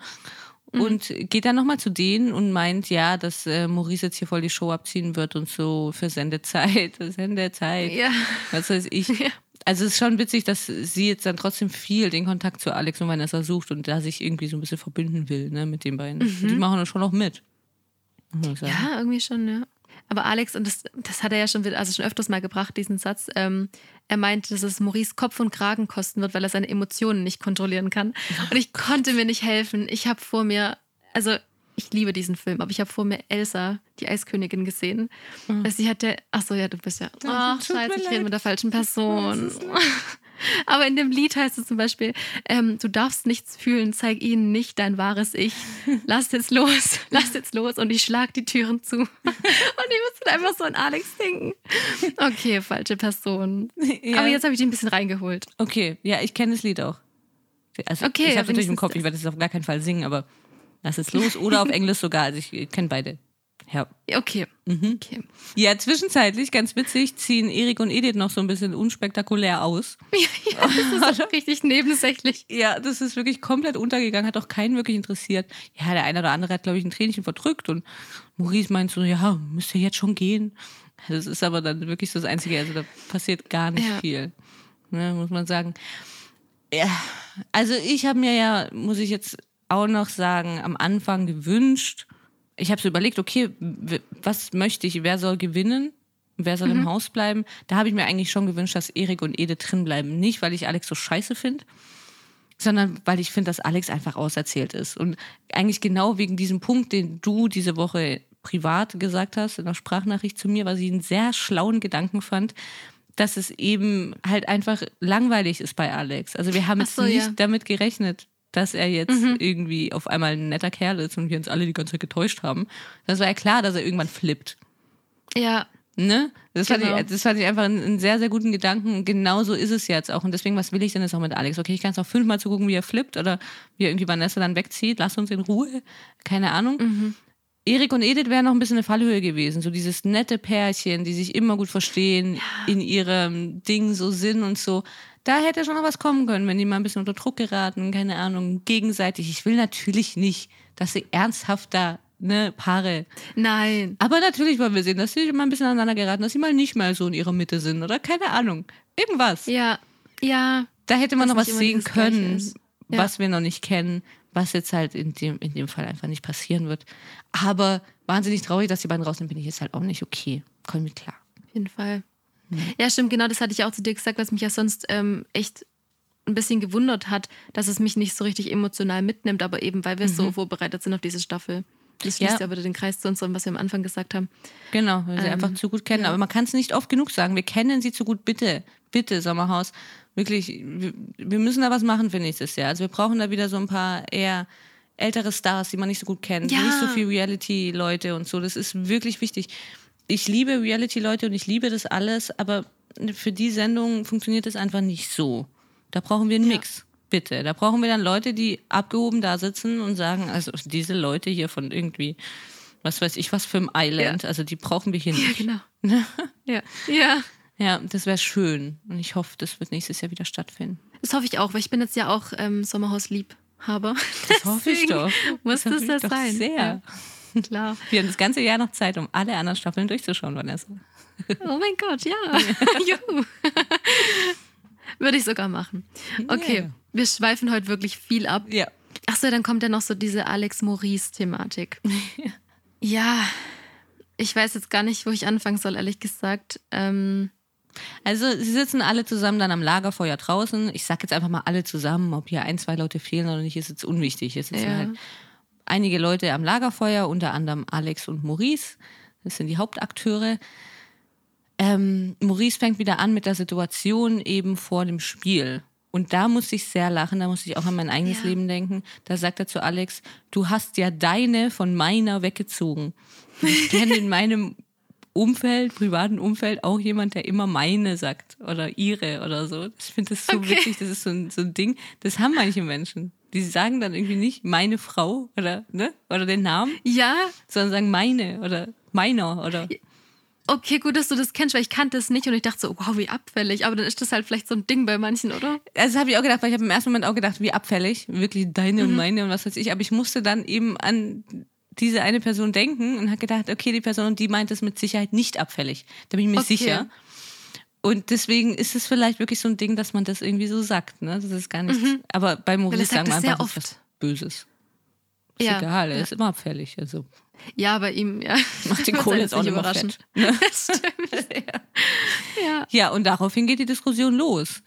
Mhm. Und geht dann nochmal zu denen und meint, ja, dass äh, Maurice jetzt hier voll die Show abziehen wird und so für Sendezeit, Sendezeit. Ja. Was weiß ich. Ja. Also es ist schon witzig, dass sie jetzt dann trotzdem viel den Kontakt zu Alex und Vanessa sucht und da sich irgendwie so ein bisschen verbinden will, ne, mit den beiden. Mhm. Die machen das schon noch mit. Ja, irgendwie schon, ja. Aber Alex, und das, das hat er ja schon, also schon öfters mal gebracht, diesen Satz, ähm, er meint, dass es Maurice Kopf und Kragen kosten wird, weil er seine Emotionen nicht kontrollieren kann. [LAUGHS] Und ich konnte mir nicht helfen. Ich habe vor mir, also ich liebe diesen Film, aber ich habe vor mir Elsa, die Eiskönigin, gesehen. Mhm. Sie hatte, ach so, ja, du bist ja, oh, scheiße, ich rede mit der falschen Person. [LAUGHS] Aber in dem Lied heißt es zum Beispiel, ähm, du darfst nichts fühlen, zeig ihnen nicht dein wahres Ich. [LAUGHS] Lass jetzt los, [LAUGHS] lass jetzt los und ich schlag die Türen zu. Und ich musste einfach so an Alex denken. Okay, falsche Person. Ja. Aber jetzt habe ich die ein bisschen reingeholt. Okay, ja, ich kenne das Lied auch. Also, okay, ich habe natürlich im Kopf, ich werde es auf gar keinen Fall singen, aber lass es los. Oder auf Englisch sogar. Also ich kenne beide. Ja. Okay. Mhm. okay. Ja, zwischenzeitlich, ganz witzig, ziehen Erik und Edith noch so ein bisschen unspektakulär aus. [LAUGHS] Ja, das ist auch [LAUGHS] richtig nebensächlich. Ja, das ist wirklich komplett untergegangen, hat auch keinen wirklich interessiert. Ja, der eine oder andere hat, glaube ich, ein Tränchen verdrückt und Maurice meint so, ja, müsste jetzt schon gehen. Das ist aber dann wirklich so das Einzige, also da passiert gar nicht ja. viel, ne, muss man sagen. Ja, also ich habe mir ja, muss ich jetzt auch noch sagen, am Anfang gewünscht, ich habe so überlegt, okay, was möchte ich, wer soll gewinnen? Wer soll mhm. im Haus bleiben? Da habe ich mir eigentlich schon gewünscht, dass Erik und Ede drin bleiben. Nicht, weil ich Alex so scheiße finde, sondern weil ich finde, dass Alex einfach auserzählt ist. Und eigentlich genau wegen diesem Punkt, den du diese Woche privat gesagt hast, in der Sprachnachricht zu mir, weil ich einen sehr schlauen Gedanken fand, dass es eben halt einfach langweilig ist bei Alex. Also wir haben so, jetzt nicht ja. damit gerechnet, dass er jetzt mhm. irgendwie auf einmal ein netter Kerl ist und wir uns alle die ganze Zeit getäuscht haben. Das war ja klar, dass er irgendwann flippt. Ja. Ne? Das, genau. fand ich, das fand ich einfach einen, sehr, sehr guten Gedanken. Genau so ist es jetzt auch. Und deswegen, was will ich denn jetzt auch mit Alex? Okay, ich kann es noch fünfmal zugucken, wie er flippt oder wie er irgendwie Vanessa dann wegzieht. Lass uns in Ruhe. Keine Ahnung. Mhm. Erik und Edith wären noch ein bisschen eine Fallhöhe gewesen. So dieses nette Pärchen, die sich immer gut verstehen, ja. in ihrem Ding so sind und so. Da hätte schon noch was kommen können, wenn die mal ein bisschen unter Druck geraten, keine Ahnung, gegenseitig. Ich will natürlich nicht, dass sie ernsthaft da ne, Paare. Nein. Aber natürlich wollen wir sehen, dass sie mal ein bisschen aneinander geraten, dass sie mal nicht mal so in ihrer Mitte sind oder keine Ahnung. Irgendwas. Ja. Ja. Da hätte man noch was sehen können, ja. was wir noch nicht kennen, was jetzt halt in dem, in dem Fall einfach nicht passieren wird. Aber wahnsinnig traurig, dass die beiden rausnehmen, bin ich jetzt halt auch nicht okay. Komm mit klar. Auf jeden Fall. Ja, stimmt, genau, das hatte ich auch zu dir gesagt, was mich ja sonst ähm, echt ein bisschen gewundert hat, dass es mich nicht so richtig emotional mitnimmt, aber eben, weil wir mhm. so vorbereitet sind auf diese Staffel. Das schließt ja. ja wieder den Kreis zu uns, was wir am Anfang gesagt haben. Genau, weil sie ähm, einfach zu gut kennen. Ja. Aber man kann es nicht oft genug sagen. Wir kennen sie zu gut. Bitte, bitte, Sommerhaus. Wirklich, wir, müssen da was machen für nächstes Jahr. Also wir brauchen da wieder so ein paar eher ältere Stars, die man nicht so gut kennt. Ja. Nicht so viel Reality-Leute und so. Das ist wirklich wichtig. Ich liebe Reality-Leute und ich liebe das alles, aber für die Sendung funktioniert es einfach nicht so. Da brauchen wir einen Mix. Bitte. Da brauchen wir dann Leute, die abgehoben da sitzen und sagen, also diese Leute hier von irgendwie, was weiß ich, was für ein Island, ja. also die brauchen wir hier nicht. Ja, genau. [LAUGHS] ja. Ja. Ja, das wäre schön. Und ich hoffe, das wird nächstes Jahr wieder stattfinden. Das hoffe ich auch, weil ich bin jetzt ja auch ähm, Sommerhaus-Liebhaber. [LAUGHS] Das hoffe ich doch. Muss das, das, das sein? Sehr. Ja. Klar. [LAUGHS] Wir haben das ganze Jahr noch Zeit, um alle anderen Staffeln durchzuschauen, Vanessa. Oh mein Gott, ja. [LAUGHS] Juhu. Würde ich sogar machen. Okay, yeah. wir schweifen heute wirklich viel ab. Ja. Achso, dann kommt ja noch so diese Alex Maurice-Thematik. Ja. ja. ich weiß jetzt gar nicht, wo ich anfangen soll, ehrlich gesagt. Ähm, also sie sitzen alle zusammen dann am Lagerfeuer draußen. Ich sag jetzt einfach mal alle zusammen, ob hier ein, zwei Leute fehlen oder nicht, ist jetzt unwichtig. Es sitzen ja. halt einige Leute am Lagerfeuer, unter anderem Alex und Maurice. Das sind die Hauptakteure. Ähm, Maurice fängt wieder an mit der Situation eben vor dem Spiel. Und da musste ich sehr lachen, da musste ich auch an mein eigenes ja. Leben denken. Da sagt er zu Alex, du hast ja deine von meiner weggezogen. Ich kenne in meinem Umfeld, privaten Umfeld, auch jemand, der immer meine sagt oder ihre oder so. Ich finde das so okay. witzig, das ist so ein, so ein Ding. Das haben manche Menschen. Die sagen dann irgendwie nicht meine Frau oder, ne? Oder den Namen. Ja. Sondern sagen meine oder meiner oder. Okay, gut, dass du das kennst, weil ich kannte es nicht und ich dachte so, wow, wie abfällig. Aber dann ist das halt vielleicht so ein Ding bei manchen, oder? Also das habe ich auch gedacht, weil ich habe im ersten Moment auch gedacht, wie abfällig, wirklich deine mhm. und meine und was weiß ich. Aber ich musste dann eben an diese eine Person denken und habe gedacht, okay, die Person, die meint es mit Sicherheit nicht abfällig. Da bin ich mir okay. sicher. Und deswegen ist es vielleicht wirklich so ein Ding, dass man das irgendwie so sagt. Ne? Das ist gar nicht. Mhm. Aber bei Maurice sagen wir einfach, das ist was Böses. Ist ja. egal, er ja. ist immer abfällig. Also. Ja, bei ihm, ja. [LAUGHS] Macht den [LAUGHS] Kohl jetzt auch nicht überraschend. Fett, ne? [LAUGHS] Das stimmt. ja. ja. ja, und daraufhin geht die Diskussion los.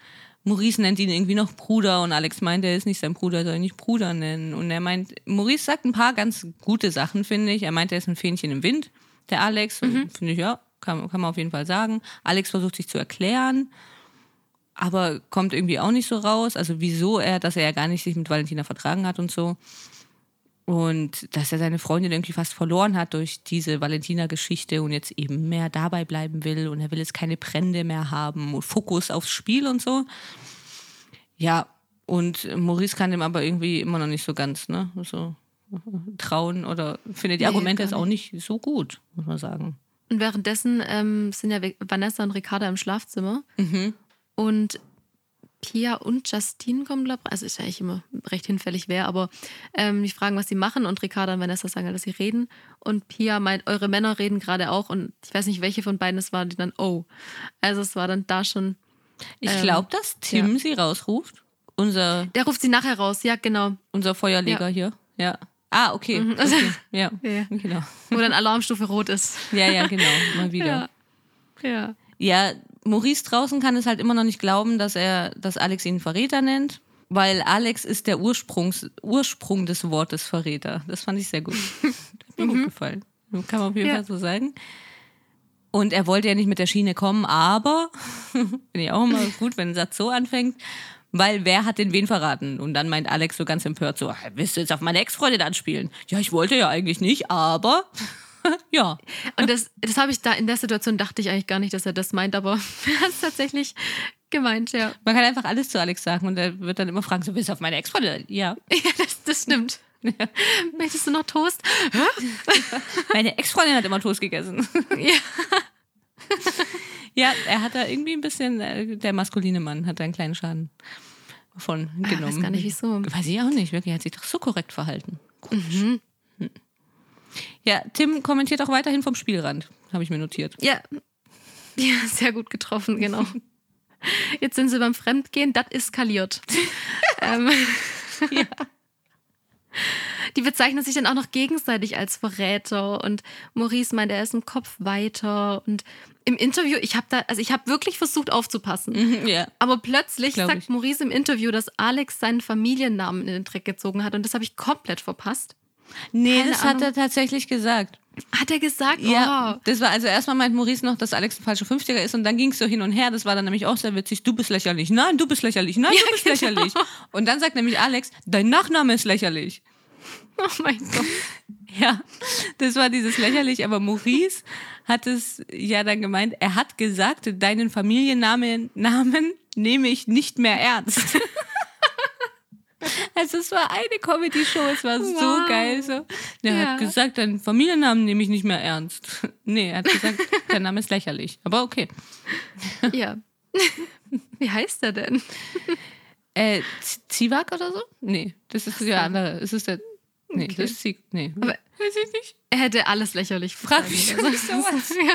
Maurice nennt ihn irgendwie noch Bruder und Alex meint, er ist nicht sein Bruder, soll ihn nicht Bruder nennen. Und er meint, Maurice sagt ein paar ganz gute Sachen, finde ich. Er meint, er ist ein Fähnchen im Wind, der Alex. Mhm. Finde ich, ja, kann, kann man auf jeden Fall sagen. Alex versucht sich zu erklären, aber kommt irgendwie auch nicht so raus. Also wieso er, dass er ja gar nicht sich mit Valentina vertragen hat und so. Und dass er seine Freundin irgendwie fast verloren hat durch diese Valentina-Geschichte und jetzt eben mehr dabei bleiben will und er will jetzt keine Brände mehr haben und Fokus aufs Spiel und so. Ja, und Maurice kann dem aber irgendwie immer noch nicht so ganz, ne? So trauen oder findet die Argumente jetzt auch nicht so gut, muss man sagen. Und währenddessen ähm, sind ja Vanessa und Ricarda im Schlafzimmer. Mhm. Und Pia und Justine kommen, glaube ich. Also ist ja eigentlich immer recht hinfällig wer, aber ähm, die fragen, was sie machen und Ricarda und Vanessa sagen, dass sie reden. Und Pia meint, eure Männer reden gerade auch und ich weiß nicht, welche von beiden es war, die dann, oh. Also es war dann da schon. Ich ähm, glaube, dass Tim ja. sie rausruft. Unser. Der ruft sie nachher raus, ja, genau. Unser Feuerleger ja. hier. Ja. Ah, okay. Mhm. okay. [LAUGHS] Ja. ja. genau. Wo dann Alarmstufe rot ist. Ja, ja, genau. Mal [LAUGHS] wieder. Ja. Ja. Ja, Maurice draußen kann es halt immer noch nicht glauben, dass er, dass Alex ihn Verräter nennt, weil Alex ist der Ursprungs, Ursprung des Wortes Verräter. Das fand ich sehr gut. [LAUGHS] Hat mir mhm. gut gefallen. Kann man auf jeden ja. Fall so sagen. Und er wollte ja nicht mit der Schiene kommen, aber [LAUGHS] finde ich auch immer gut, wenn ein Satz so anfängt. Weil wer hat den wen verraten? Und dann meint Alex so ganz empört so, willst du jetzt auf meine Ex-Freundin anspielen? Ja, ich wollte ja eigentlich nicht, aber [LAUGHS] ja. Und das, das habe ich da in der Situation dachte ich eigentlich gar nicht, dass er das meint, aber [LAUGHS] er hat es tatsächlich gemeint, ja. Man kann einfach alles zu Alex sagen und er wird dann immer fragen, so bist du auf meine Ex-Freundin? Ja. [LAUGHS] Ja, das, das stimmt. Ja. Möchtest du noch Toast? Meine Ex-Freundin hat immer Toast gegessen. Ja. Ja, er hat da irgendwie ein bisschen, äh, der maskuline Mann hat da einen kleinen Schaden von genommen. Ich weiß gar nicht, wieso. Weiß ich auch nicht, wirklich. Er hat sich doch so korrekt verhalten. Mhm. Ja, Tim kommentiert auch weiterhin vom Spielrand, habe ich mir notiert. Ja. Ja, sehr gut getroffen, genau. Jetzt sind sie beim Fremdgehen, das eskaliert. [LAUGHS] ähm, [LAUGHS] ja. die bezeichnen sich dann auch noch gegenseitig als Verräter und Maurice meint, er ist im Kopf weiter und im Interview, ich habe da, also ich habe wirklich versucht aufzupassen. Mhm, ja. Aber plötzlich Glaub sagt ich. Maurice im Interview, dass Alex seinen Familiennamen in den Dreck gezogen hat und das habe ich komplett verpasst. Nee, Keine das hat Ahnung. er tatsächlich gesagt. Hat er gesagt? Ja, Oh. das war also erstmal meint Maurice noch, dass Alex ein falscher 50er ist und dann ging es so hin und her. Das war dann nämlich auch sehr witzig. Du bist lächerlich. Nein, du bist lächerlich. Nein, du bist genau. lächerlich. Und dann sagt nämlich Alex, dein Nachname ist lächerlich. oh mein Gott. Ja, das war dieses lächerlich, aber Maurice hat es ja dann gemeint, er hat gesagt, deinen Familiennamen Namen nehme ich nicht mehr ernst. [LAUGHS] [LAUGHS] Also es war eine Comedy-Show, es war so Wow. geil. So. Er Ja. hat gesagt, deinen Familiennamen nehme ich nicht mehr ernst. [LAUGHS] Nee, er hat gesagt, [LAUGHS] dein Name ist lächerlich. Aber okay. Ja. Wie heißt er denn? Äh, Zivak oder so? Nee, das ist der andere. Ist der. Nee, Okay. das ist Zivak. Nee, Aber- weiß ich nicht. Er hätte alles lächerlich Frag mich nicht sowas. [LAUGHS] Ja.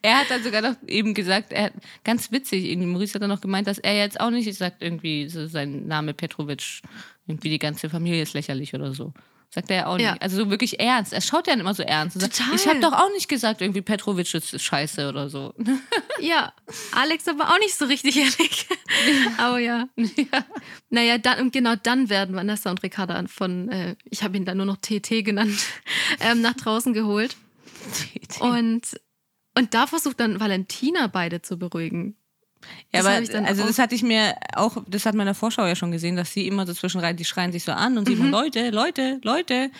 Er hat dann sogar noch eben gesagt, er hat, ganz witzig, irgendwie, Maurice hat dann noch gemeint, dass er jetzt auch nicht sagt, irgendwie so sein Name Petrovic, irgendwie die ganze Familie ist lächerlich oder so. Sagt er ja auch Ja. nicht. Also so wirklich ernst. Er schaut ja immer so ernst. Sagt, Total. ich habe doch auch nicht gesagt, irgendwie Petrovic ist scheiße oder so. [LAUGHS] ja, Alex aber auch nicht so richtig ehrlich. Aber ja. Naja, dann, und genau dann werden Vanessa und Ricarda von, äh, ich habe ihn dann nur noch TT genannt, [LAUGHS] ähm, nach draußen geholt. Und, und da versucht dann Valentina beide zu beruhigen. Ja, Das aber ich dann also das hatte ich mir auch, das hat man in der Vorschau ja schon gesehen, dass sie immer so zwischenrein, die schreien sich so an und sie Mhm. immer Leute, Leute, Leute.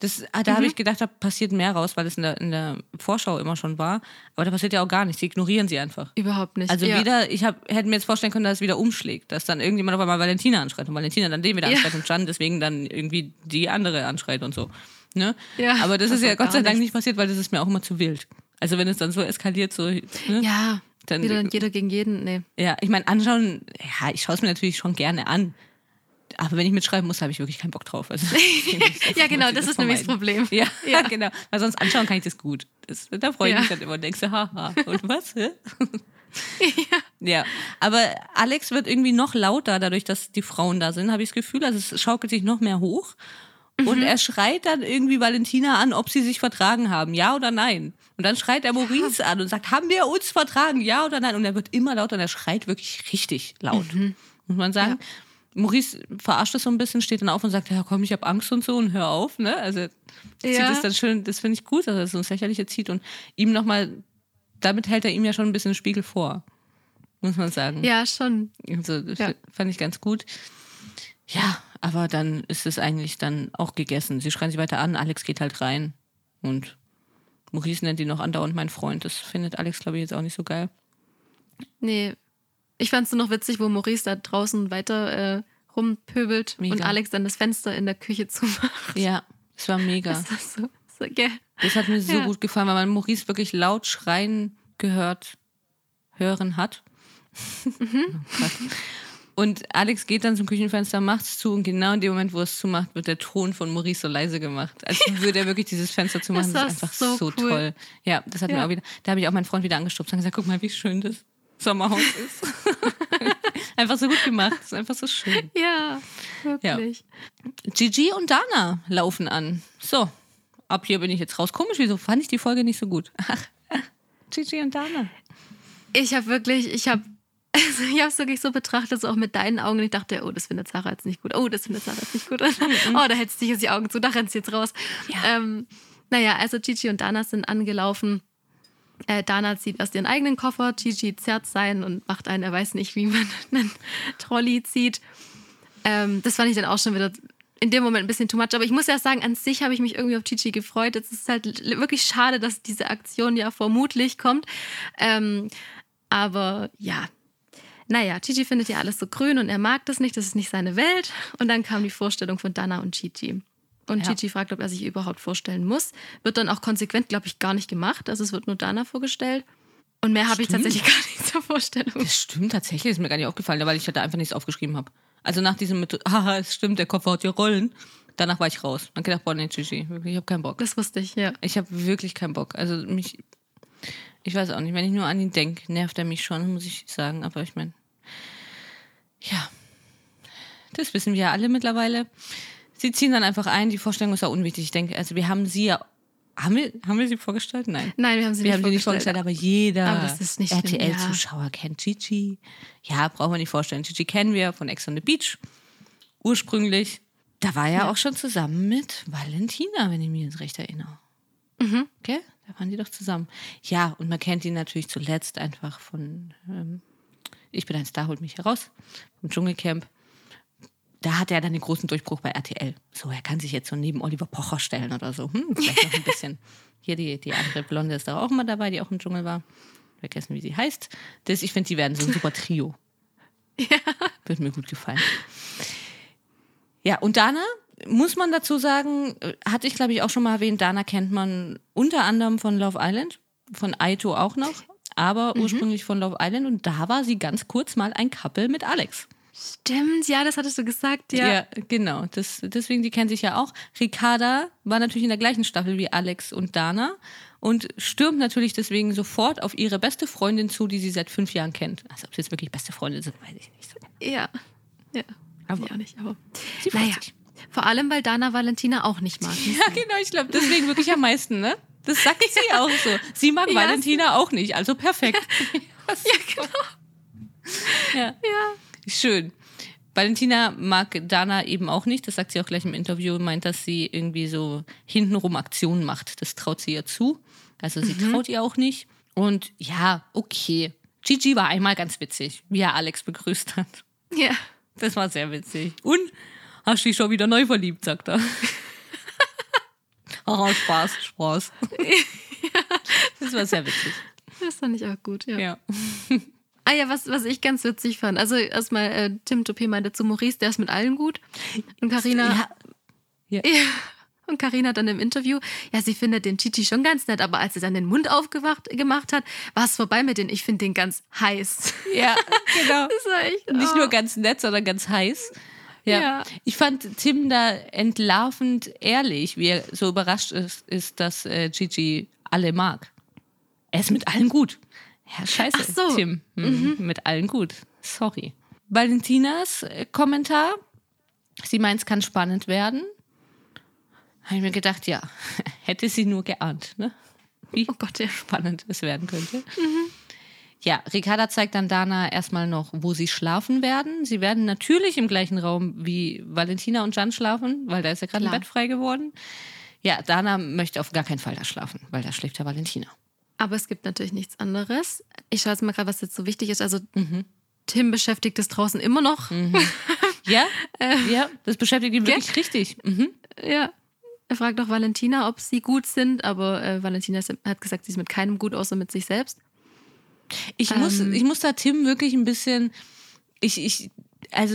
Das, ah, da habe ich gedacht, da passiert mehr raus, weil es in der, in der Vorschau immer schon war. Aber da passiert ja auch gar nichts. Sie ignorieren sie einfach. Überhaupt nicht. Also ja. wieder, ich hab, hätte mir jetzt vorstellen können, dass es wieder umschlägt, dass dann irgendjemand auf einmal Valentina anschreit und Valentina dann den wieder Ja. anschreit und Jan deswegen dann irgendwie die andere anschreit und so. Ne? Ja, Aber das ist also ja Gott sei Dank nicht passiert, weil das ist mir auch immer zu wild. Also wenn es dann so eskaliert, so. Ne? Ja, Dann- wieder jeder gegen jeden. Nee. Ja, ich meine, anschauen, ja, ich schaue es mir natürlich schon gerne an. Aber wenn ich mitschreiben muss, habe ich wirklich keinen Bock drauf. Also, [LAUGHS] [LAUGHS] Ja, genau, das ist nämlich das Problem. Ja, [LAUGHS] Ja. genau. Weil sonst anschauen kann ich das gut. Das, da freue ich Ja. mich dann immer und denke so, haha, und was? Hä? ja. aber Alex wird irgendwie noch lauter, dadurch, dass die Frauen da sind, habe ich das Gefühl. Also es schaukelt sich noch mehr hoch. Und Mhm. er schreit dann irgendwie Valentina an, ob sie sich vertragen haben, ja oder nein. Und dann schreit er Maurice an und sagt, haben wir uns vertragen, ja oder nein? Und er wird immer lauter und er schreit wirklich richtig laut, Mhm. muss man sagen. Maurice verarscht es so ein bisschen, steht dann auf und sagt, ja komm, ich habe Angst und so und hör auf. Ne? Also zieht Ja. es dann schön, das finde ich gut, dass er so ins Lächerliche zieht und ihm nochmal, damit hält er ihm ja schon ein bisschen den Spiegel vor, muss man sagen. Ja, schon. Also, das Ja. fand ich ganz gut. Ja, aber dann ist es eigentlich dann auch gegessen. Sie schreien sich weiter an, Alex geht halt rein. Und Maurice nennt ihn noch andauernd mein Freund. Das findet Alex, glaube ich, jetzt auch nicht so geil. Nee. Ich fand es nur noch witzig, wo Maurice da draußen weiter äh, rumpöbelt Mega. und Alex dann das Fenster in der Küche [LAUGHS] zumacht. Ja, es war mega. Das war so, so gell. Das hat mir so Ja. gut gefallen, weil man Maurice wirklich laut schreien gehört, hören hat. Mhm. [LAUGHS] Oh. Und Alex geht dann zum Küchenfenster, macht es zu und genau in dem Moment, wo es zumacht, wird der Ton von Maurice so leise gemacht. Als würde er wirklich dieses Fenster zumachen. Das Das, ist einfach so so, cool. toll. Ja, das hat mir Ja. auch wieder, da habe ich auch meinen Freund wieder angestupst und gesagt, guck mal, wie schön das Sommerhaus ist. [LAUGHS] einfach so gut gemacht. Das ist einfach so schön. Ja, wirklich. Gigi und Dana laufen an. So, ab hier bin ich jetzt raus. Komisch, wieso fand ich die Folge nicht so gut? [LAUGHS] Gigi und Dana. Ich habe wirklich, ich habe also ich habe es wirklich so betrachtet, so auch mit deinen Augen. Und ich dachte, oh, das findet Sarah jetzt nicht gut. Oh, das findet Sarah jetzt nicht gut. [LAUGHS] oh, da hältst du dich jetzt die Augen zu, da rennst du jetzt raus. Ja. Ähm, naja, also Gigi und Dana sind angelaufen. Äh, Dana zieht erst ihren eigenen Koffer, Gigi zerrt seinen und macht einen, er weiß nicht, wie man [LAUGHS] einen Trolley zieht. Ähm, das fand ich dann auch schon wieder in dem Moment ein bisschen too much. Aber ich muss ja sagen, an sich habe ich mich irgendwie auf Gigi gefreut. Es ist halt wirklich schade, dass diese Aktion ja vermutlich kommt. Ähm, aber ja, naja, Gigi findet ja alles so grün und er mag das nicht, das ist nicht seine Welt. Und dann kam die Vorstellung von Dana und Gigi. Und Ja. Gigi fragt, ob er sich überhaupt vorstellen muss. Wird dann auch konsequent, glaube ich, gar nicht gemacht. Also es wird nur Dana vorgestellt. Und mehr habe ich tatsächlich gar nicht zur Vorstellung. Das stimmt tatsächlich, ist mir gar nicht aufgefallen, weil ich da einfach nichts aufgeschrieben habe. Also nach diesem mit, [LAUGHS] haha, es stimmt, der Koffer hat hier Rollen. Danach war ich raus. Man gedacht, boah, nee, Gigi, wirklich, ich habe keinen Bock. Das wusste ich, ja. Ich habe wirklich keinen Bock. Also mich, ich weiß auch nicht, wenn ich nur an ihn denke, nervt er mich schon, muss ich sagen. Aber ich meine, ja, das wissen wir ja alle mittlerweile. sie ziehen dann einfach ein. Die Vorstellung ist ja unwichtig. Ich denke, also wir haben sie ja. Haben wir, haben wir sie vorgestellt? Nein. Nein, wir haben sie Wir nicht, haben sie nicht vorgestellt, aber jeder RTL-Zuschauer kennt Gigi. Ja, brauchen wir nicht vorstellen. Gigi kennen wir von Ex on the Beach. Ursprünglich. Da war er Ja. auch schon zusammen mit Valentina, wenn ich mich jetzt recht erinnere. Mhm. Okay? Da waren die doch zusammen. Ja, und man kennt ihn natürlich zuletzt einfach von ähm, Ich bin ein Star, holt mich heraus, vom Dschungelcamp. Da hatte er dann den großen Durchbruch bei RTL. So, er kann sich jetzt so neben Oliver Pocher stellen oder so. Hm, vielleicht noch ein [LAUGHS] bisschen. Hier die, die andere Blonde ist da auch mal dabei, die auch im Dschungel war. Vergessen, wie sie heißt. Das, ich finde, die werden so ein super Trio. [LAUGHS] Ja. Wird mir gut gefallen. Ja, und Dana, muss man dazu sagen, äh, hatte ich glaube ich auch schon mal erwähnt, Dana kennt man unter anderem von Love Island, von Aito auch noch, aber ursprünglich von Love Island und da war sie ganz kurz mal ein Couple mit Alex. Stimmt, ja, das hattest du gesagt, ja. genau. Das, deswegen, die kennen sich ja auch. Ricarda war natürlich in der gleichen Staffel wie Alex und Dana und stürmt natürlich deswegen sofort auf ihre beste Freundin zu, die sie seit fünf Jahren kennt. Also ob sie jetzt wirklich beste Freundin sind, weiß ich nicht so. Ja. Ja. Aber- auch nicht, aber. Sie freut Naja. sich. Vor allem, weil Dana Valentina auch nicht mag. [LAUGHS] Ja, genau, ich glaube, deswegen wirklich am meisten, ne? Das sagt sie auch so. Sie mag Ja, Valentina auch nicht, also perfekt. [LAUGHS] ja, genau. Ja. Ja. Schön. Valentina mag Dana eben auch nicht, das sagt sie auch gleich im Interview, meint, dass sie irgendwie so hintenrum Aktionen macht. Das traut sie ihr zu. Also sie traut ihr auch nicht. Und ja, okay. Gigi war einmal ganz witzig, wie er Alex begrüßt hat. Ja. Das war sehr witzig. Und hast dich schon wieder neu verliebt, sagt er. [LAUGHS] Oh, Spaß, Spaß. [LAUGHS] Das war sehr witzig. Das fand ich auch gut, ja. Ja. Ah ja, was, was ich ganz witzig fand. Also erstmal, äh, Tim Topé meinte zu Maurice, der ist mit allen gut. Und Carina Ja. Ja. Und Karina dann im Interview, ja, sie findet den Chichi schon ganz nett, aber als sie dann den Mund aufgemacht gemacht hat, war es vorbei mit den. Ich finde den ganz heiß. Ja, genau. [LAUGHS] Das war echt. Nicht oh. nur ganz nett, sondern ganz heiß. Ja. Ja. Ich fand Tim da entlarvend ehrlich, wie er so überrascht ist, ist dass äh, Gigi alle mag. Er ist mit allen gut. Ja, scheiße, so. Tim. Mhm. Mit allen gut. Sorry. Valentinas äh, Kommentar. Sie meint, es kann spannend werden. Habe ich mir gedacht, ja, [LAUGHS] hätte sie nur geahnt, ne? Wie Oh Gott, ja. spannend es werden könnte. Ja, Ricarda zeigt dann Dana erstmal noch, wo sie schlafen werden. Sie werden natürlich im gleichen Raum wie Valentina und Jan schlafen, weil da ist ja gerade ein. Bett frei geworden. Ja, Dana möchte auf gar keinen Fall da schlafen, weil da schläft ja Valentina. Aber es gibt natürlich nichts anderes. Ich schaue jetzt mal gerade, was jetzt so wichtig ist. Also, Mhm. Tim beschäftigt es draußen immer noch. Ja, [LAUGHS] ja, das beschäftigt ihn wirklich richtig. Mhm. Ja. Er fragt auch Valentina, ob sie gut sind, aber äh, Valentina hat gesagt, sie ist mit keinem gut, außer mit sich selbst. Ich, muss, Ähm. ich muss da Tim wirklich ein bisschen. Ich, ich, also.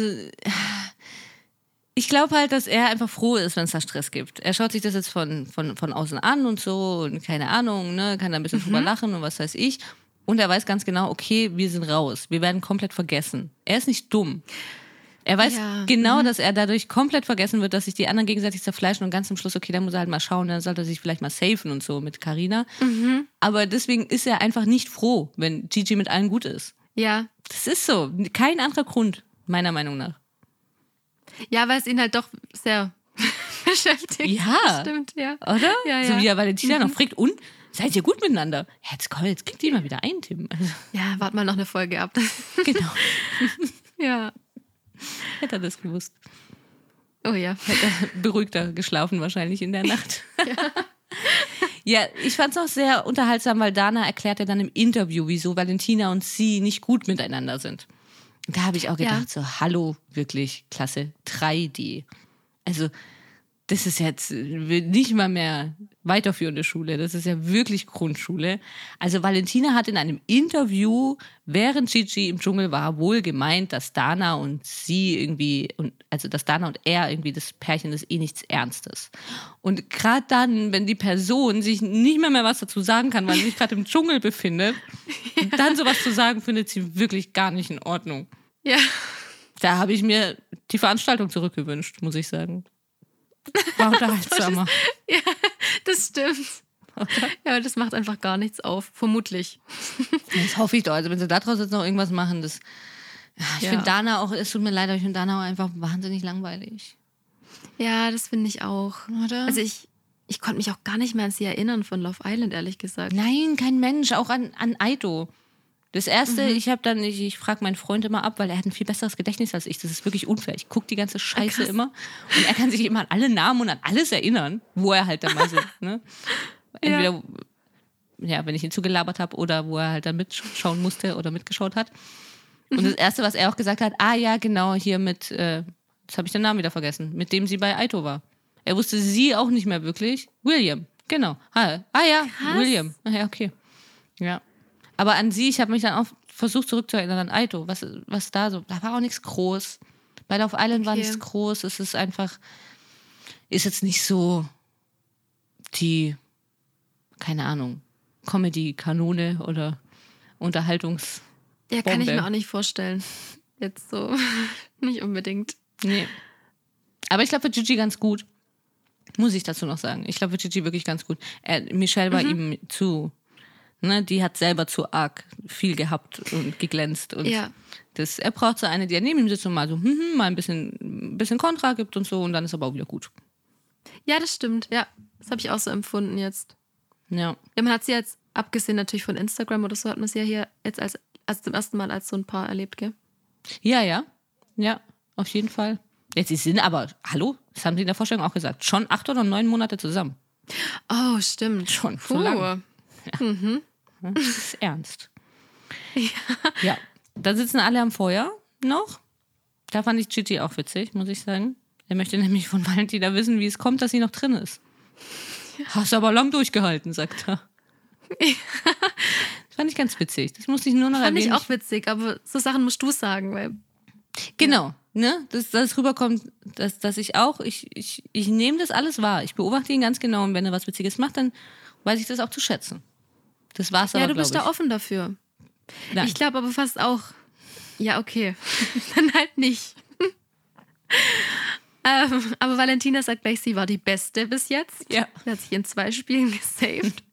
Ich glaube halt, dass er einfach froh ist, wenn es da Stress gibt. Er schaut sich das jetzt von, von, von außen an und so und keine Ahnung, ne, kann da ein bisschen Mhm. drüber lachen und was weiß ich. Und er weiß ganz genau, okay, wir sind raus. Wir werden komplett vergessen. Er ist nicht dumm. Er weiß Ja, genau, dass er dadurch komplett vergessen wird, dass sich die anderen gegenseitig zerfleischen und ganz zum Schluss, okay, dann muss er halt mal schauen, dann sollte er sich vielleicht mal safen und so mit Karina. Mhm. Aber deswegen ist er einfach nicht froh, wenn Gigi mit allen gut ist. Ja. Das ist so. Kein anderer Grund, meiner Meinung nach. Ja, weil es ihn halt doch sehr [LAUGHS] beschäftigt. Ja. Stimmt, ja. Oder? Ja, So ja. wie er Valentina noch fragt, und? Seid ihr gut miteinander? Ja, jetzt komm, jetzt kriegt die mal wieder ein, Tim. Also, Ja, wart mal noch eine Folge ab. genau. [LAUGHS] ja. [LAUGHS] Hätte er das gewusst. Oh ja. Hätte er beruhigter geschlafen wahrscheinlich in der Nacht. [LAUGHS] Ja, ich fand es auch sehr unterhaltsam, weil Dana erklärt ja dann im Interview, wieso Valentina und sie nicht gut miteinander sind. Und da habe ich auch gedacht, so, hallo, wirklich, Klasse 3D. Also, das ist jetzt nicht mal mehr weiterführende Schule, das ist ja wirklich Grundschule. Also Valentina hat in einem Interview, während Gigi im Dschungel war, wohl gemeint, dass Dana und sie irgendwie, und, also dass Dana und er irgendwie das Pärchen ist eh nichts Ernstes. Und gerade dann, wenn die Person sich nicht mehr, mehr was dazu sagen kann, weil sie sich gerade im Dschungel befindet, dann sowas zu sagen, findet sie wirklich gar nicht in Ordnung. Ja. Da habe ich mir die Veranstaltung zurückgewünscht, muss ich sagen. War [LAUGHS] unterhaltsamer. [LAUGHS] Das stimmt. Ja, aber das macht einfach gar nichts auf. Vermutlich. [LAUGHS] Das hoffe ich doch. Also wenn sie daraus jetzt noch irgendwas machen, das. Ja, ich Ja. finde Dana auch, es tut mir leid, aber ich finde Dana auch einfach wahnsinnig langweilig. Ja, das finde ich auch. Oder? Also ich, ich konnte mich auch gar nicht mehr an sie erinnern von Love Island, ehrlich gesagt. Nein, kein Mensch, auch an, an Aito. Das erste, Mhm. ich habe dann, ich, ich frage meinen Freund immer ab, weil er hat ein viel besseres Gedächtnis als ich. Das ist wirklich unfair. Ich gucke die ganze Scheiße krass. immer und er kann sich immer an alle Namen und an alles erinnern, wo er halt dann mal so, [LAUGHS] ne? Entweder, ja. wenn ich ihn zugelabert habe oder wo er halt dann mitschauen musste oder mitgeschaut hat. Und das erste, was er auch gesagt hat, ah ja, genau, hier mit, äh, jetzt habe ich den Namen wieder vergessen, mit dem sie bei Aito war. Er wusste sie auch nicht mehr wirklich. William, genau. Ah, ah ja, Krass. William. Ah, ja, okay. Ja. Aber an sie, ich habe mich dann auch versucht zurückzuerinnern an Aito. Was, was da so, da war auch nichts groß. Bei Love Island war Okay. nichts groß. Es ist einfach, ist jetzt nicht so die, keine Ahnung, Comedy-Kanone oder Unterhaltungs... Ja, kann ich mir auch nicht vorstellen. Jetzt so. [LAUGHS] nicht unbedingt. Nee. Aber ich glaube für Gigi ganz gut. Muss ich dazu noch sagen. Ich glaube für Gigi wirklich ganz gut. Er, Michelle war ihm zu, ne, die hat selber zu arg viel gehabt und geglänzt. Und Ja. das, er braucht so eine, die er neben ihm sitzt und mal so, hm, hm, mal ein bisschen, ein bisschen Kontra gibt und so und dann ist aber auch wieder gut. Ja, das stimmt. Ja, das habe ich auch so empfunden jetzt. Ja. Ja, man hat sie jetzt, abgesehen natürlich von Instagram oder so, hat man sie ja hier jetzt als, als zum ersten Mal als so ein Paar erlebt, gell? Ja, ja. Ja, auf jeden Fall. Jetzt, sie sind aber, hallo, das haben sie in der Vorstellung auch gesagt, schon acht oder neun Monate zusammen. Oh, stimmt. Schon, Puh. so lang. Das [LAUGHS] ist ernst. Ja. Da sitzen alle am Feuer noch. Da fand ich Gigi auch witzig, muss ich sagen. Er möchte nämlich von [LAUGHS] Valentina wissen, wie es kommt, dass sie noch drin ist. Hast aber lang durchgehalten, sagt er. Das fand ich ganz witzig. Das musste ich nur noch Fand ich erwähnen. auch witzig, aber so Sachen musst du sagen, weil Genau, ne? Dass das rüberkommt, dass, dass ich auch, ich, ich, ich nehme das alles wahr. Ich beobachte ihn ganz genau und wenn er was Witziges macht, dann weiß ich das auch zu schätzen. Das war's ja, aber, du bist glaub da offen dafür. ich. Nein. Ich glaube aber fast auch, ja, okay, [LAUGHS] dann halt nicht. [LAUGHS] ähm, aber Valentina sagt gleich, sie war die Beste bis jetzt. Ja. Sie hat sich in zwei Spielen [LAUGHS] gesaved.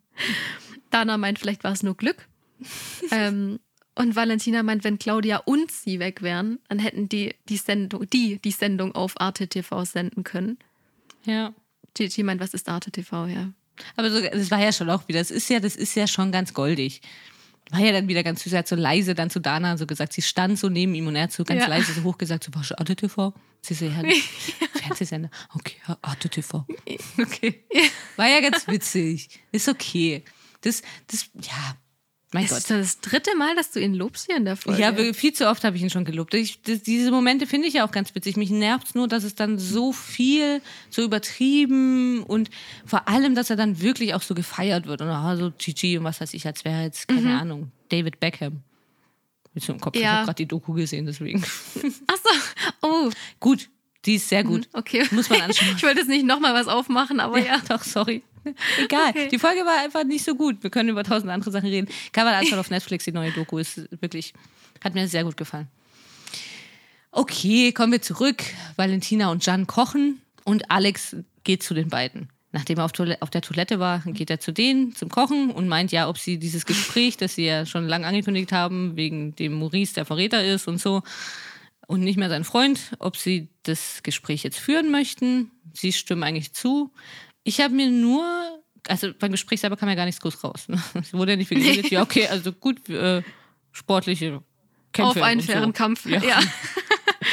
Dana meint, vielleicht war es nur Glück. ähm, und Valentina meint, wenn Claudia und sie weg wären, dann hätten die die Sendung, die, die Sendung auf Arte TV senden können. Ja. Gigi meint, was ist Arte TV, ja. Aber so, das war ja schon auch wieder, das ist ja, das ist ja schon ganz goldig. War ja dann wieder ganz süß, er hat so leise dann zu Dana so gesagt, sie stand so neben ihm und er hat so ganz Ja. leise so hoch gesagt, so, du Arte TV? Sie so, ja, Fernsehsender. Okay, Arte TV. Okay. War ja ganz witzig. Ist okay. Das, das, ja, mein Das Gott. ist das dritte Mal, dass du ihn lobst hier in der Folge. Ja, viel zu oft habe ich ihn schon gelobt. Ich, das, diese Momente finde ich ja auch ganz witzig. Mich nervt nur, dass es dann so viel, so übertrieben und vor allem, dass er dann wirklich auch so gefeiert wird. Und ah, so Gigi und was weiß ich, als wäre jetzt, keine Ahnung, David Beckham. Jetzt im Kopf, ich Ja. habe gerade die Doku gesehen, deswegen. [LAUGHS] Achso, oh, gut, die ist sehr gut. okay. Muss man anschauen. [LAUGHS] Ich wollte jetzt nicht nochmal was aufmachen, aber ja. Doch, sorry. [LAUGHS] Egal. Okay. Die Folge war einfach nicht so gut. Wir können über tausend andere Sachen reden. Kann man [LAUGHS] anschauen auf Netflix, die neue Doku. Ist wirklich, hat mir sehr gut gefallen. Okay, kommen wir zurück. Valentina und Jan kochen und Alex geht zu den beiden. Nachdem er auf, Toilette, auf der Toilette war, geht er zu denen zum Kochen und meint ja, ob sie dieses Gespräch, das sie ja schon lange angekündigt haben, wegen dem Maurice der Verräter ist und so, und nicht mehr sein Freund, ob sie das Gespräch jetzt führen möchten. Sie stimmen eigentlich zu. Ich habe mir nur, also beim Gespräch selber kam ja gar nichts groß raus. Ne? [LAUGHS] Es wurde ja nicht viel geredet. Ja, okay, also gut, äh, sportliche Kämpfe. Auf einen und so. fairen Kampf. Ja. Ja. [LAUGHS]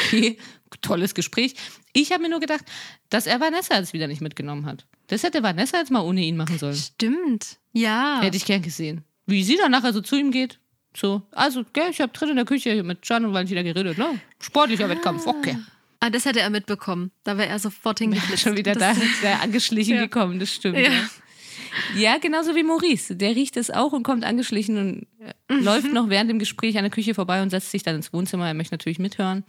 Okay, tolles Gespräch. Ich habe mir nur gedacht, dass er Vanessa jetzt wieder nicht mitgenommen hat. Das hätte Vanessa jetzt mal ohne ihn machen sollen. Stimmt. Ja. Hätte ich gern gesehen. Wie sie dann nachher so zu ihm geht. So, also, gell, ich habe drin in der Küche mit Can und Valentina geredet, ne? Sportlicher Wettkampf, okay. Ah, das hätte er mitbekommen. Da wäre er sofort hingeflitzt. Schon wieder da, [LAUGHS] Das- der angeschlichen Ja. gekommen, das stimmt. Ja. Ja. genauso wie Maurice. Der riecht es auch und kommt angeschlichen und äh, Mhm. läuft noch während dem Gespräch an der Küche vorbei und setzt sich dann ins Wohnzimmer. Er möchte natürlich mithören.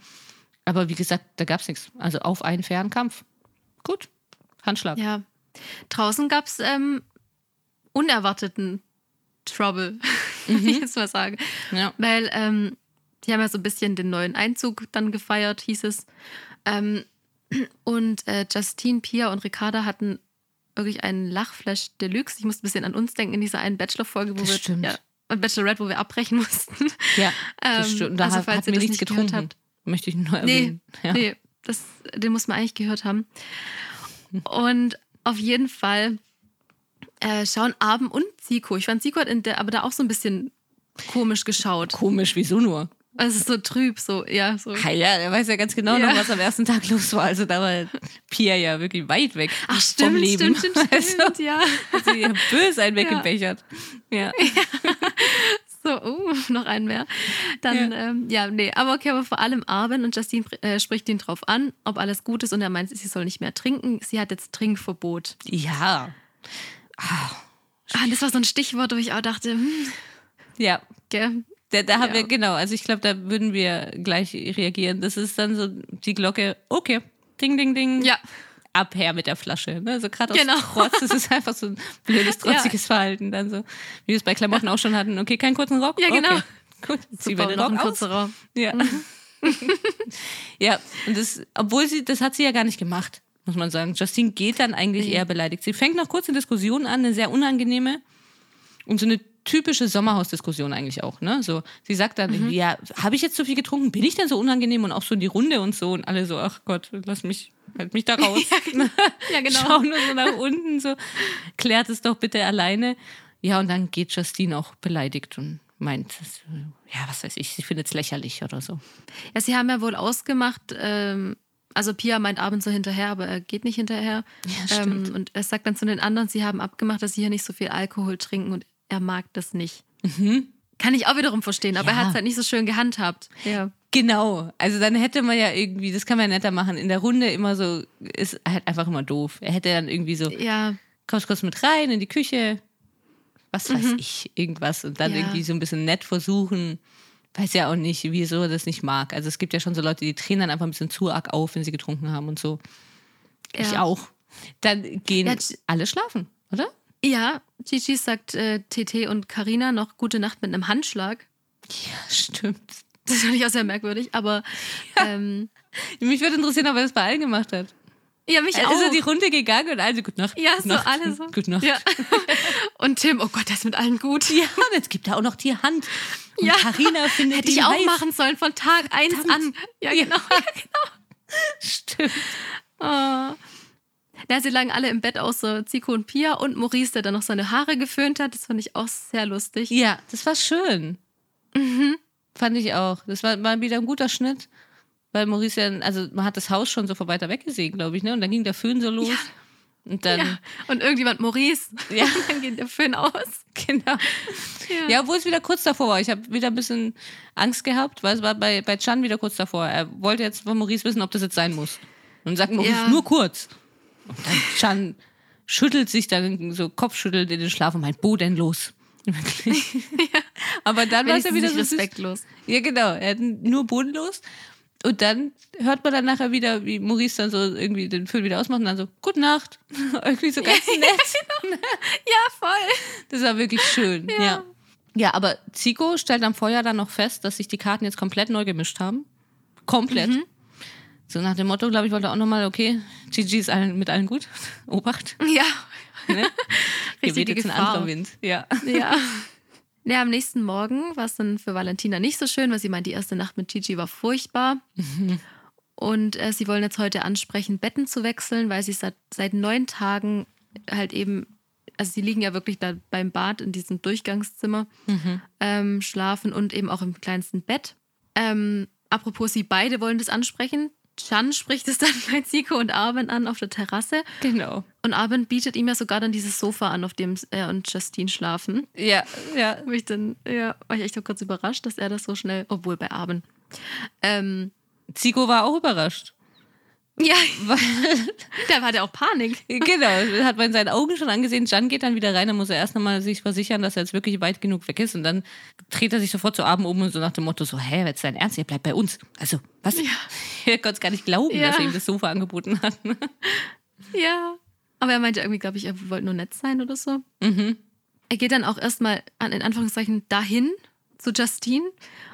Aber wie gesagt, da gab es nichts. Also auf einen fairen Kampf. Gut. Handschlag. Ja. Draußen gab es ähm, unerwarteten Trouble, würde ich jetzt mal sagen. Ja. Weil ähm, die haben ja so ein bisschen den neuen Einzug dann gefeiert, hieß es. Ähm, und äh, Justine, Pia und Ricarda hatten wirklich einen Lachflash Deluxe. Ich musste ein bisschen an uns denken in dieser einen Bachelor-Folge, wo Das wir stimmt. ja, Bachelorette, wo wir abbrechen [LAUGHS] mussten. Ja, das Ähm, stimmt. Da also falls hat ihr das nichts nicht gehört getrunken. habt. Möchte ich nur Nee, erwähnen. Ja. nee, Das, den muss man eigentlich gehört haben. Und auf jeden Fall äh, schauen Abend und Zico. Ich fand Zico hat in der, aber da auch so ein bisschen komisch geschaut. Komisch, wieso nur? Also so trüb, so, ja. So. Ja, ja, er weiß ja ganz genau Ja. noch, was am ersten Tag los war. Also da war Pia ja wirklich weit weg Ach, vom stimmt, Leben. stimmt, stimmt, [LAUGHS] stimmt, Also, ja. hat sie ihr böse einen weggebechert. [LAUGHS] Ja. So, uh, noch einen mehr. Dann, ja. Ähm, ja, nee, aber okay, aber vor allem Arben und Justine äh, spricht ihn drauf an, ob alles gut ist und er meint, sie soll nicht mehr trinken. Sie hat jetzt Trinkverbot. Ja. Ah, das war so ein Stichwort, wo ich auch dachte, hm, Ja. gell, Da, da haben Ja. wir, genau, also ich glaube, da würden wir gleich reagieren. Das ist dann so die Glocke, okay, ding, ding, ding. ja, ab her mit der Flasche. Ne? So gerade aus Genau. Trotz, das ist einfach so ein blödes, [LAUGHS] trotziges Verhalten. Dann so, wie wir es bei Klamotten auch schon hatten. Okay, keinen kurzen Rock? Ja, genau. Okay. Gut, ziehen wir den Rock aus. kurzer Raum. Ja. [LAUGHS] ja, und das, obwohl sie, das hat sie ja gar nicht gemacht, muss man sagen. Justine geht dann eigentlich eher beleidigt. Sie fängt noch kurz eine Diskussion an, eine sehr unangenehme und so eine typische Sommerhausdiskussion eigentlich auch. Ne? So, sie sagt dann, irgendwie, ja, habe ich jetzt zu viel getrunken? Bin ich denn so unangenehm? Und auch so in die Runde und so. Und alle so, ach Gott, lass mich, halt mich da [LAUGHS] raus. [LAUGHS] Ja, genau. Schau nur so nach unten, so, klärt es doch bitte alleine. Ja, und dann geht Justine auch beleidigt und meint, ja, was weiß ich, sie findet es lächerlich oder so. Ja, sie haben ja wohl ausgemacht, ähm, also Pia meint abends so hinterher, aber er geht nicht hinterher. Ja, stimmt. ähm, und er sagt dann zu den anderen, sie haben abgemacht, dass sie hier nicht so viel Alkohol trinken und er mag das nicht. Kann ich auch wiederum verstehen, aber Mhm. Ja. er hat es halt nicht so schön gehandhabt. Ja. Genau, also dann hätte man ja irgendwie, das kann man ja netter machen, in der Runde immer so, ist halt einfach immer doof. Er hätte dann irgendwie so, Ja, kommst kurz mit rein in die Küche, was weiß ich, irgendwas und dann Ja. irgendwie so ein bisschen nett versuchen. Weiß ja auch nicht, wieso er das nicht mag. Also es gibt ja schon so Leute, die drehen dann einfach ein bisschen zu arg auf, wenn sie getrunken haben und so. Ich Ja. auch. Dann gehen alle schlafen, oder? Ja Gigi sagt äh, TT und Karina noch gute Nacht mit einem Handschlag. Ja, stimmt. Das fand ich auch sehr merkwürdig, aber ähm, Mich würde interessieren, ob er das bei allen gemacht hat. ja, mich Er auch. ist er die Runde gegangen und alle, gute Nacht. ja, gute so Nacht, alle so. Gute Nacht. Ja. [LAUGHS] Und Tim, oh Gott, das ist mit allen gut. Ja, und jetzt gibt er auch noch die Hand. Und Ja. Carina findet Hätte ich auch heiß. machen sollen von Tag 1 an. Ja, genau. [LAUGHS] [LAUGHS] Stimmt. Oh. Ja, sie lagen alle im Bett außer Zico und Pia und Maurice, der dann noch seine Haare geföhnt hat. Das fand ich auch sehr lustig. Ja, das war schön. Mhm. Fand ich auch. Das war mal wieder ein guter Schnitt. Weil Maurice ja, also man hat das Haus schon so von weiter weg gesehen, glaube ich, ne? Und dann ging der Föhn so los. Und dann, Ja. Und irgendjemand Maurice. Ja. Und [LAUGHS] dann geht der Föhn aus. genau. Ja. Ja, obwohl es wieder kurz davor war. Ich habe wieder ein bisschen Angst gehabt, weil es war bei, bei Chan wieder kurz davor. Er wollte jetzt von Maurice wissen, ob das jetzt sein muss. Und sagt Maurice, Ja. nur kurz. Und dann Chan schüttelt sich dann so kopfschüttelt in den Schlaf und meint, wo denn los? [LAUGHS] Wirklich. Aber dann war es ja wieder so respektlos. Ja, genau. Er hat nur bodenlos. Und dann hört man dann nachher wieder, wie Maurice dann so irgendwie den Föhn wieder ausmacht und dann so, Gute Nacht. [LAUGHS] irgendwie so ganz [LAUGHS] nett. Ja, voll. Das war wirklich schön. Ja. ja. aber Zico stellt am Feuer dann noch fest, dass sich die Karten jetzt komplett neu gemischt haben. Komplett. Mhm. So nach dem Motto, glaube ich, wollte auch nochmal, okay, GG ist allen, mit allen gut. [LAUGHS] Obacht. Ja. Ne? [LAUGHS] Hier Richtig weht die jetzt ein anderer Wind. Ja. Ja. [LAUGHS] Ja, am nächsten Morgen war es dann für Valentina nicht so schön, weil sie meint, die erste Nacht mit Gigi war furchtbar. Und äh, sie wollen jetzt heute ansprechen, Betten zu wechseln, weil sie seit, seit neun Tagen halt eben, also sie liegen ja wirklich da beim Bad in diesem Durchgangszimmer, ähm, schlafen und eben auch im kleinsten Bett. Ähm, apropos, sie beide wollen das ansprechen. Chan spricht es dann [LAUGHS] bei Zico und Arben an auf der Terrasse. Genau. Und Arben bietet ihm ja sogar dann dieses Sofa an, auf dem er und Justine schlafen. Ja, ja. Wo ich dann, ja, war ich echt auch kurz überrascht, dass er das so schnell, obwohl bei Arben. Ähm, Zico war auch überrascht. Ja, [LAUGHS] da war der auch Panik. Genau, hat man in seinen Augen schon angesehen. Jan geht dann wieder rein, dann muss er erst nochmal sich versichern, dass er jetzt wirklich weit genug weg ist. Und dann dreht er sich sofort zu Abend um und so nach dem Motto: so, hä, jetzt dein Ernst, ihr bleibt bei uns. Also, was? [LAUGHS] Er konnte es gar nicht glauben, Ja. dass er ihm das Sofa angeboten hat. [LAUGHS] Ja. Aber er meinte irgendwie, glaube ich, er wollte nur nett sein oder so. Mhm. Er geht dann auch erstmal an, in Anführungszeichen dahin zu Justine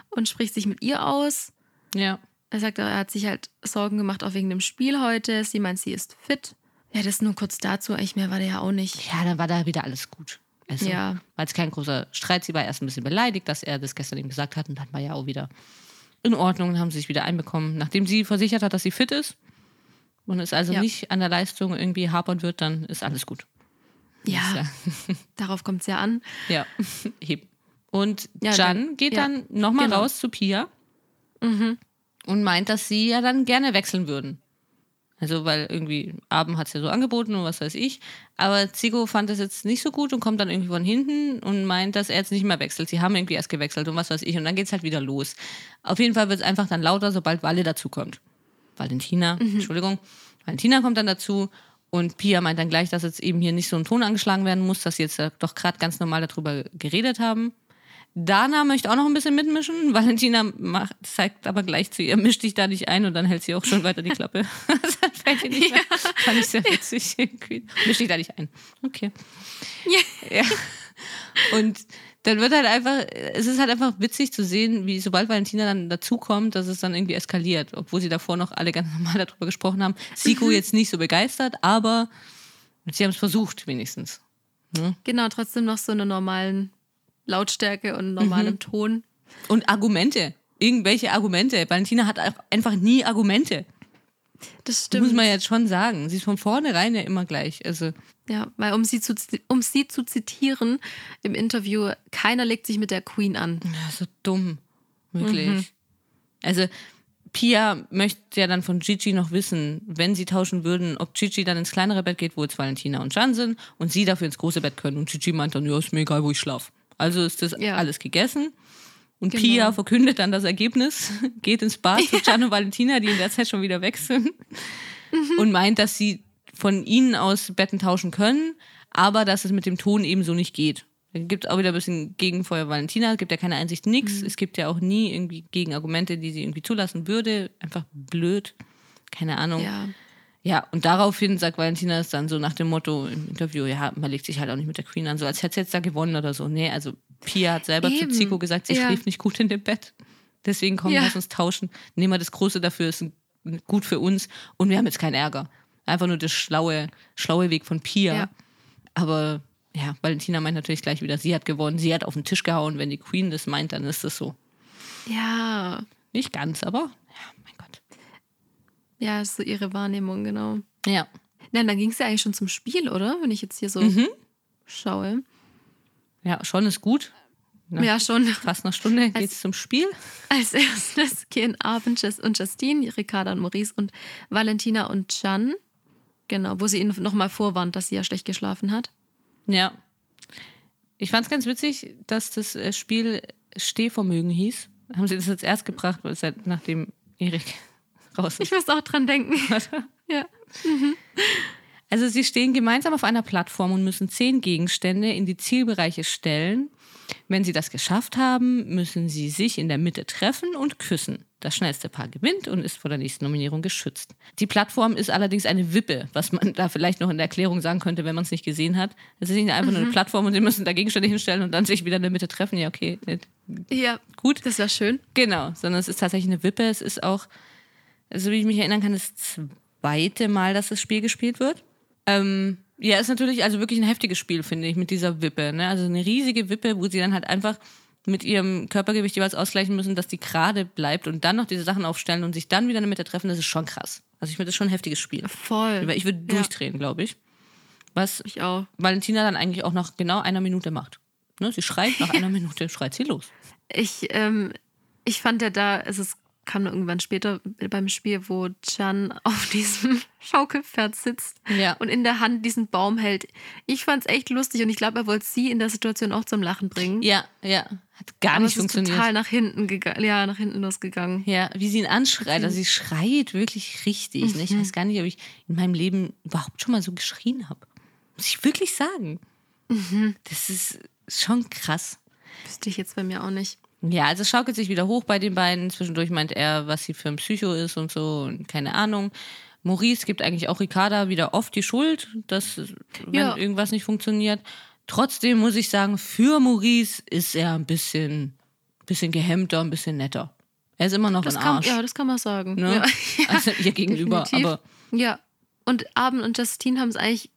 und spricht sich mit ihr aus. Ja. Er sagt, er hat sich halt Sorgen gemacht, auch wegen dem Spiel heute. Sie meint, sie ist fit. Ja, das nur kurz dazu. Eigentlich mehr war der ja auch nicht. Ja, dann war da wieder alles gut. Also, Ja. War jetzt kein großer Streit. Sie war erst ein bisschen beleidigt, dass er das gestern ihm gesagt hat. Und dann war ja auch wieder in Ordnung, haben sie sich wieder einbekommen. Nachdem sie versichert hat, dass sie fit ist und es also Ja. nicht an der Leistung irgendwie hapern wird, dann ist alles gut. Ja, [LAUGHS] [LAUGHS] darauf kommt es ja an. Ja. [LAUGHS] Und Ja, Jan dann- geht ja, dann nochmal genau. Mhm. raus zu Pia und meint, dass sie ja dann gerne wechseln würden. Also, weil irgendwie Abend hat es ja so angeboten und was weiß ich. Aber Zico fand das jetzt nicht so gut und kommt dann irgendwie von hinten und meint, dass er jetzt nicht mehr wechselt. Sie haben irgendwie erst gewechselt und was weiß ich. Und dann geht es halt wieder los. Auf jeden Fall wird es einfach dann lauter, sobald Walle dazukommt. Valentina, Entschuldigung. Valentina kommt dann dazu und Pia meint dann gleich, dass jetzt eben hier nicht so ein Ton angeschlagen werden muss, dass sie jetzt doch gerade ganz normal darüber geredet haben. Dana möchte auch noch ein bisschen mitmischen. [LAUGHS] Valentina macht, zeigt aber gleich zu ihr, misch dich da nicht ein und dann hält sie auch schon weiter die Klappe. [LAUGHS] [LAUGHS] das fällt ihr nicht mehr. Fand ich sehr witzig irgendwie. Misch dich da nicht ein. Okay. Ja. Und dann wird halt einfach, es ist halt einfach witzig zu sehen, wie sobald Valentina dann dazukommt, dass es dann irgendwie eskaliert, obwohl sie davor noch alle ganz normal darüber gesprochen haben. Siko jetzt nicht so begeistert, aber sie haben es versucht wenigstens. Genau, trotzdem noch so eine normalen Lautstärke und normalem Ton. Und Argumente. Irgendwelche Argumente. Valentina hat einfach nie Argumente. Das stimmt. Muss man jetzt schon sagen. Sie ist von vornherein ja immer gleich. Also, Ja, weil um sie, zu, um sie zu zitieren im Interview, keiner legt sich mit der Queen an. ja, so dumm. Wirklich. Also, Pia möchte ja dann von Gigi noch wissen, wenn sie tauschen würden, ob Gigi dann ins kleinere Bett geht, wo jetzt Valentina und Jan sind, und sie dafür ins große Bett können. Und Gigi meint dann, ja, ist mir egal, wo ich schlafe. Also ist das Ja. alles gegessen. Und Genau. Pia verkündet dann das Ergebnis, [LAUGHS] geht ins Bad zu Jan und Valentina, die in der Zeit schon wieder weg sind. und meint, dass sie von ihnen aus Betten tauschen können, aber dass es mit dem Ton eben so nicht geht. Da gibt es auch wieder ein bisschen Gegenfeuer Valentina, es gibt ja keine Einsicht, nix. Es gibt ja auch nie irgendwie Gegenargumente, die sie irgendwie zulassen würde. Einfach blöd. Keine Ahnung. Ja. Ja, und daraufhin sagt Valentina es dann so nach dem Motto im Interview, ja, man legt sich halt auch nicht mit der Queen an, so als hätte sie jetzt da gewonnen oder so. Nee, also Pia hat selber Eben. zu Zico gesagt, sie Ja. schläft nicht gut in dem Bett. Deswegen kommen Ja. wir uns tauschen. Nehmen wir das Große dafür, ist gut für uns und wir haben jetzt keinen Ärger. Einfach nur das schlaue, schlaue Weg von Pia. Ja. Aber ja, Valentina meint natürlich gleich wieder, sie hat gewonnen, sie hat auf den Tisch gehauen. Wenn die Queen das meint, dann ist das so. Ja. Nicht ganz, aber. Ja, ist so ihre Wahrnehmung, genau. Ja. Na, dann ging es ja eigentlich schon zum Spiel, oder? Wenn ich jetzt hier so Mhm. schaue. Ja, schon ist gut. Ja. Ja, schon. Fast eine Stunde geht's zum Spiel. Als erstes gehen Abend und Justine, Ricarda und Maurice und Valentina und Jan. Genau, wo sie ihnen nochmal vorwarnt, dass sie ja schlecht geschlafen hat. Ja. Ich fand es ganz witzig, dass das äh, Spiel Stehvermögen hieß. Haben sie das jetzt erst gebracht, weil seit nachdem Erik raus Ich ist. muss auch dran denken. [LAUGHS] ja. Also sie stehen gemeinsam auf einer Plattform und müssen zehn Gegenstände in die Zielbereiche stellen. Wenn sie das geschafft haben, müssen sie sich in der Mitte treffen und küssen. Das schnellste Paar gewinnt und ist vor der nächsten Nominierung geschützt. Die Plattform ist allerdings eine Wippe, was man da vielleicht noch in der Erklärung sagen könnte, wenn man es nicht gesehen hat. Es ist nicht einfach nur eine Plattform und sie müssen da Gegenstände hinstellen und dann sich wieder in der Mitte treffen. Ja, okay, Ja, gut. das war schön. Genau, sondern es ist tatsächlich eine Wippe. Es ist auch, also wie ich mich erinnern kann, das zweite Mal, dass das Spiel gespielt wird. Ähm, ja, ist natürlich also wirklich ein heftiges Spiel, finde ich, mit dieser Wippe. Ne? Also eine riesige Wippe, wo sie dann halt einfach mit ihrem Körpergewicht jeweils ausgleichen müssen, dass die gerade bleibt und dann noch diese Sachen aufstellen und sich dann wieder in der Mitte treffen, das ist schon krass. Also ich finde das schon ein heftiges Spiel. Voll. Ich würde Ja. durchdrehen, glaube ich. Was Ich auch. Valentina dann eigentlich auch nach genau einer Minute macht. Ne? Sie schreit nach [LAUGHS] einer Minute, schreit sie los. Ich, ähm, ich fand ja da, es kam irgendwann später beim Spiel, wo Jan [LAUGHS] auf diesem Schaukelpferd sitzt Ja. und in der Hand diesen Baum hält. Ich fand es echt lustig und ich glaube, er wollte sie in der Situation auch zum Lachen bringen. Ja, ja. Hat gar Aber nicht es ist funktioniert. total nach hinten gegangen, ja, nach hinten losgegangen. Ja, wie sie ihn anschreit. Also sie schreit wirklich richtig. Ne? Ich weiß gar nicht, ob ich in meinem Leben überhaupt schon mal so geschrien habe. Muss ich wirklich sagen. Das ist schon krass. Wüsste ich jetzt bei mir auch nicht. Ja, also es schaukelt sich wieder hoch bei den beiden. Zwischendurch meint er, was sie für ein Psycho ist und so und keine Ahnung. Maurice gibt eigentlich auch Ricarda wieder oft die Schuld, dass wenn Ja. irgendwas nicht funktioniert. Trotzdem muss ich sagen, für Maurice ist er ein bisschen, bisschen gehemmter, ein bisschen netter. Er ist immer noch Das ein kann, Arsch. ja, das kann man sagen. ne? Ja. [LAUGHS] Also ihr gegenüber. Definitiv. Aber Ja. Und Abend und Justine haben es eigentlich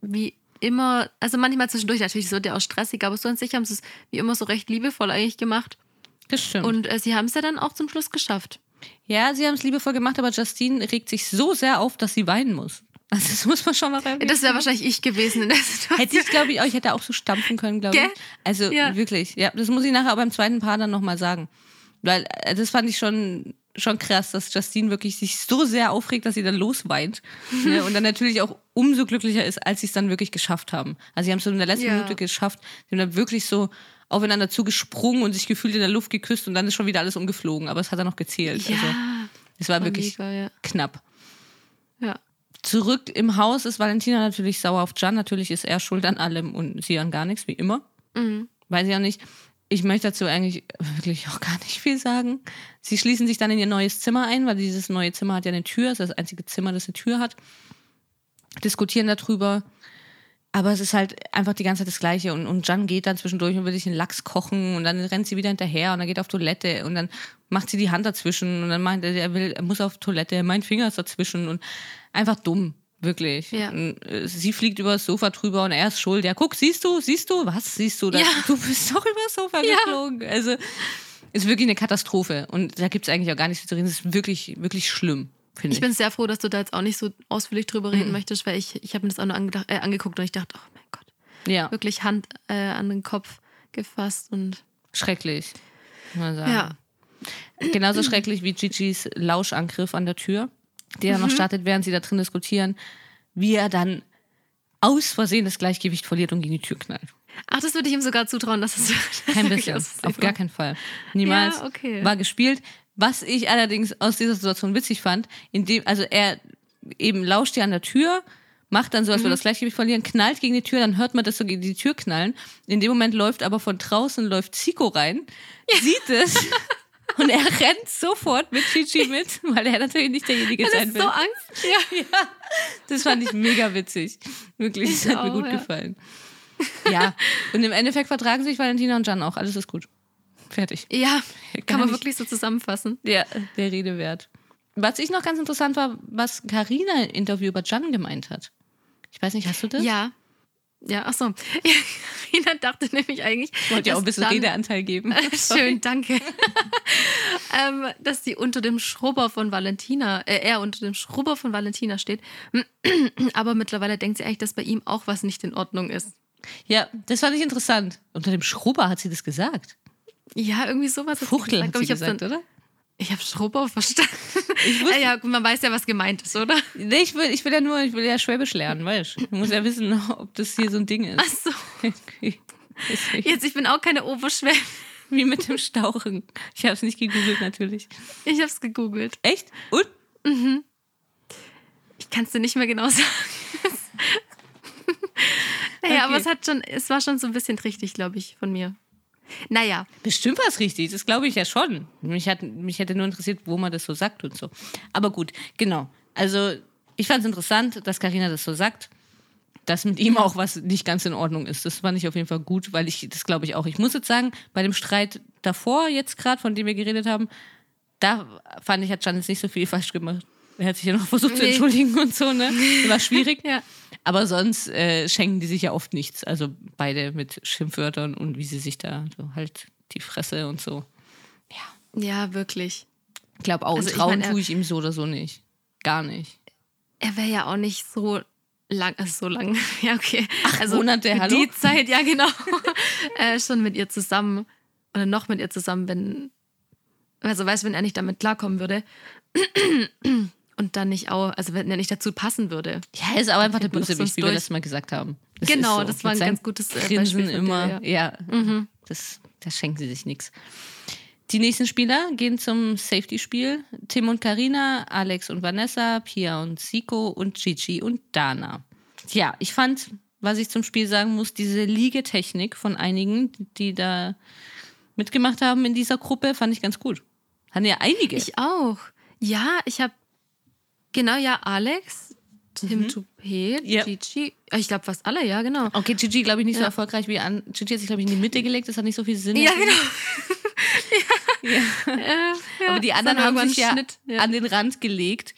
wie immer, also manchmal zwischendurch, natürlich, wird ja auch stressig, aber so an sich haben sie es wie immer so recht liebevoll eigentlich gemacht. Das stimmt. Und äh, sie haben es ja dann auch zum Schluss geschafft. Ja, sie haben es liebevoll gemacht, aber Justine regt sich so sehr auf, dass sie weinen muss. Also das muss man schon noch erwähnen. Das wäre wahrscheinlich ich gewesen in der Situation. Hätte ich, glaube ich, auch, ich hätte auch so stampfen können, glaube ich. Also Ja. wirklich, ja, das muss ich nachher beim zweiten Paar dann nochmal sagen. Weil äh, das fand ich schon, schon krass, dass Justine wirklich sich so sehr aufregt, dass sie dann losweint. [LAUGHS] ne? Und dann natürlich auch umso glücklicher ist, als sie es dann wirklich geschafft haben. Also sie haben es so in der letzten Ja. Minute geschafft. Sie haben dann wirklich so aufeinander zugesprungen und sich gefühlt in der Luft geküsst und dann ist schon wieder alles umgeflogen. Aber es hat dann noch gezählt. Ja, Also es war war wirklich mega, ja. knapp. ja. Zurück im Haus ist Valentina natürlich sauer auf Jan. Natürlich ist er schuld an allem und sie an gar nichts, wie immer. Mhm. Weiß ich auch nicht. Ich möchte dazu eigentlich wirklich auch gar nicht viel sagen. Sie schließen sich dann in ihr neues Zimmer ein, weil dieses neue Zimmer hat ja eine Tür. Es ist das einzige Zimmer, das eine Tür hat. Diskutieren darüber. Aber es ist halt einfach die ganze Zeit das Gleiche. Und, und Jan geht dann zwischendurch und will sich einen Lachs kochen und dann rennt sie wieder hinterher und dann geht auf Toilette und dann macht sie die Hand dazwischen und dann meint er, er will, er muss auf Toilette, mein Finger ist dazwischen und einfach dumm. Wirklich. Ja. Äh, Sie fliegt über das Sofa drüber und er ist schuld. Ja, guck, siehst du, siehst du, was siehst du? Da, Ja. Du bist doch über das Sofa Ja. geflogen. Also, ist wirklich eine Katastrophe. Und da gibt es eigentlich auch gar nichts zu reden. Es ist wirklich, wirklich schlimm, ich. Ich bin sehr froh, dass du da jetzt auch nicht so ausführlich drüber reden möchtest, weil ich, ich habe mir das auch nur angedacht, äh, angeguckt und ich dachte, oh mein Gott, ja, wirklich Hand äh, an den Kopf gefasst und schrecklich. muss man sagen. ja. Genauso schrecklich wie Gigi's Lauschangriff an der Tür, der Mhm. noch startet, während sie da drin diskutieren, wie er dann aus Versehen das Gleichgewicht verliert und gegen die Tür knallt. Ach, das würde ich ihm sogar zutrauen, dass es Kein [LAUGHS] wirklich bisschen. Auf gar keinen Fall. Niemals. Ja, okay. War gespielt. Was ich allerdings aus dieser Situation witzig fand, indem, also er eben lauscht ja an der Tür, macht dann so, als würde Mhm. das Gleichgewicht verlieren, knallt gegen die Tür, dann hört man das so gegen die Tür knallen. In dem Moment läuft aber von draußen läuft Zico rein, sieht es [LAUGHS] und er rennt sofort mit Gigi mit, weil er natürlich nicht derjenige Das sein ist will. so Angst. [LAUGHS] Ja. Das fand ich mega witzig. Wirklich, das Ich hat mir auch, gut ja. gefallen. Ja, und im Endeffekt vertragen sich Valentina und Jan auch. Alles ist gut. Fertig. ja, Gar kann man nicht. wirklich so zusammenfassen. Ja, der Rede wert. Was ich noch ganz interessant war, was Karina im Interview über Jan gemeint hat. Ich weiß nicht, hast du das? Ja. Ja, ach so. [LAUGHS] Ja, Rina dachte nämlich eigentlich. Ich wollte ja auch ein bisschen Jan- Redeanteil geben. [LAUGHS] Schön, danke. [LAUGHS] ähm, dass die unter dem Schrubber von Valentina, äh, er unter dem Schrubber von Valentina steht. [CLEARS THROAT] Aber mittlerweile denkt sie eigentlich, dass bei ihm auch was nicht in Ordnung ist. Ja, das fand ich interessant. Unter dem Schrubber hat sie das gesagt. Ja, irgendwie sowas. Fuchtel aber ich hab's gesagt, dann, oder? Ich habe Schrubber verstanden. Ich wusste- [LAUGHS] ja, gut, man weiß ja, was gemeint ist, oder? Nee, ich will, ich will ja nur, ich will ja Schwäbisch lernen, weißt du? Ich muss ja wissen, [LAUGHS] ob das hier so ein Ding Ach ist. so. Okay. Jetzt, ich bin auch keine Oberschwäbin. [LAUGHS] Wie mit dem Stauchen. Ich habe es nicht gegoogelt, natürlich. Ich habe es gegoogelt. Echt? Und? Ich kann es dir nicht mehr genau sagen. naja, aber Okay. es hat schon, es war schon so ein bisschen richtig, glaube ich, von mir. Naja, Bestimmt war es richtig, das glaube ich ja schon. Mich, hat, mich hätte nur interessiert, wo man das so sagt und so. Aber gut, genau. Also ich fand es interessant, dass Karina das so sagt, dass mit ihm auch was nicht ganz in Ordnung ist. Das fand ich auf jeden Fall gut, weil ich, das glaube ich auch. Ich muss jetzt sagen, bei dem Streit davor, jetzt gerade, von dem wir geredet haben, da fand ich, hat Jan jetzt nicht so viel falsch gemacht. Er hat sich ja noch versucht zu entschuldigen und so, ne? [LAUGHS] War schwierig. Ja. Aber sonst äh, schenken die sich ja oft nichts. Also beide mit Schimpfwörtern und wie sie sich da so halt die Fresse und so. ja, wirklich. Ich glaube, auch Also ich trauen mein, er- tue ich ihm so oder so nicht. Gar nicht. Er wäre ja auch nicht so lang, also so lang, [LAUGHS] ja, okay. Acht also Monate, hallo? Die Zeit, ja, genau. [LAUGHS] äh, schon mit ihr zusammen oder noch mit ihr zusammen, wenn, also weißt du, wenn er nicht damit klarkommen würde und dann nicht auch, also wenn er nicht dazu passen würde. Ja, ist auch einfach der Bösewicht, wie wir durch. das mal gesagt haben. Das Genau, ist das war ein ganz gutes, äh, Grinsen Beispiel immer. dir, ja, Mhm. das, das schenken sie sich nichts. Die nächsten Spieler gehen zum Safety-Spiel. Tim und Karina, Alex und Vanessa, Pia und Siko und Gigi und Dana. Ja, ich fand, was ich zum Spiel sagen muss, diese Liegetechnik von einigen, die da mitgemacht haben in dieser Gruppe, fand ich ganz gut. Hatten ja einige. Ich auch. Ja, ich habe, genau, ja, Alex, Tim Mhm. Ja. Gigi, ja, ich glaube fast alle, ja, genau. Okay, Gigi, glaube ich, nicht so Ja. erfolgreich wie an. Gigi hat sich, glaube ich, in die Mitte gelegt. Das hat nicht so viel Sinn. Ja, genau. [LAUGHS] Ja. Ja, Aber die anderen haben sich ja. Mhm. an den Rand gelegt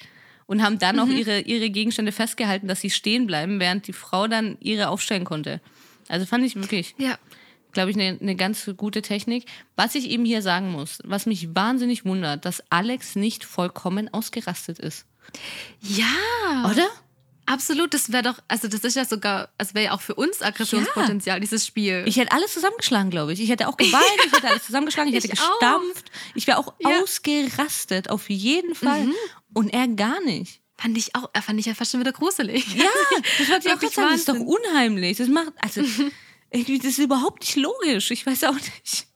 und haben dann auch ihre, ihre Gegenstände festgehalten, dass sie stehen bleiben, während die Frau dann ihre aufstellen konnte. Also fand ich wirklich ja. glaube ich, eine, eine ganz gute Technik. Was ich eben hier sagen muss, was mich wahnsinnig wundert, dass Alex nicht vollkommen ausgerastet ist. Ja. Oder? Absolut, das wäre doch, also das ist ja sogar, es wäre ja auch für uns Aggressionspotenzial, dieses Spiel. Ich hätte alles zusammengeschlagen, glaube ich. Ich hätte auch geweint, ich hätte alles zusammengeschlagen, ich [LAUGHS] hätte Ich auch. gestampft. Ich wäre auch Ja. ausgerastet, auf jeden Fall. Und er gar nicht. fand ich auch, fand ich ja fast schon wieder gruselig. Ja, [LAUGHS] das wollte ich auch sagen. Das ist doch unheimlich. Das macht, also, [LAUGHS] irgendwie, das ist überhaupt nicht logisch. Ich weiß auch nicht.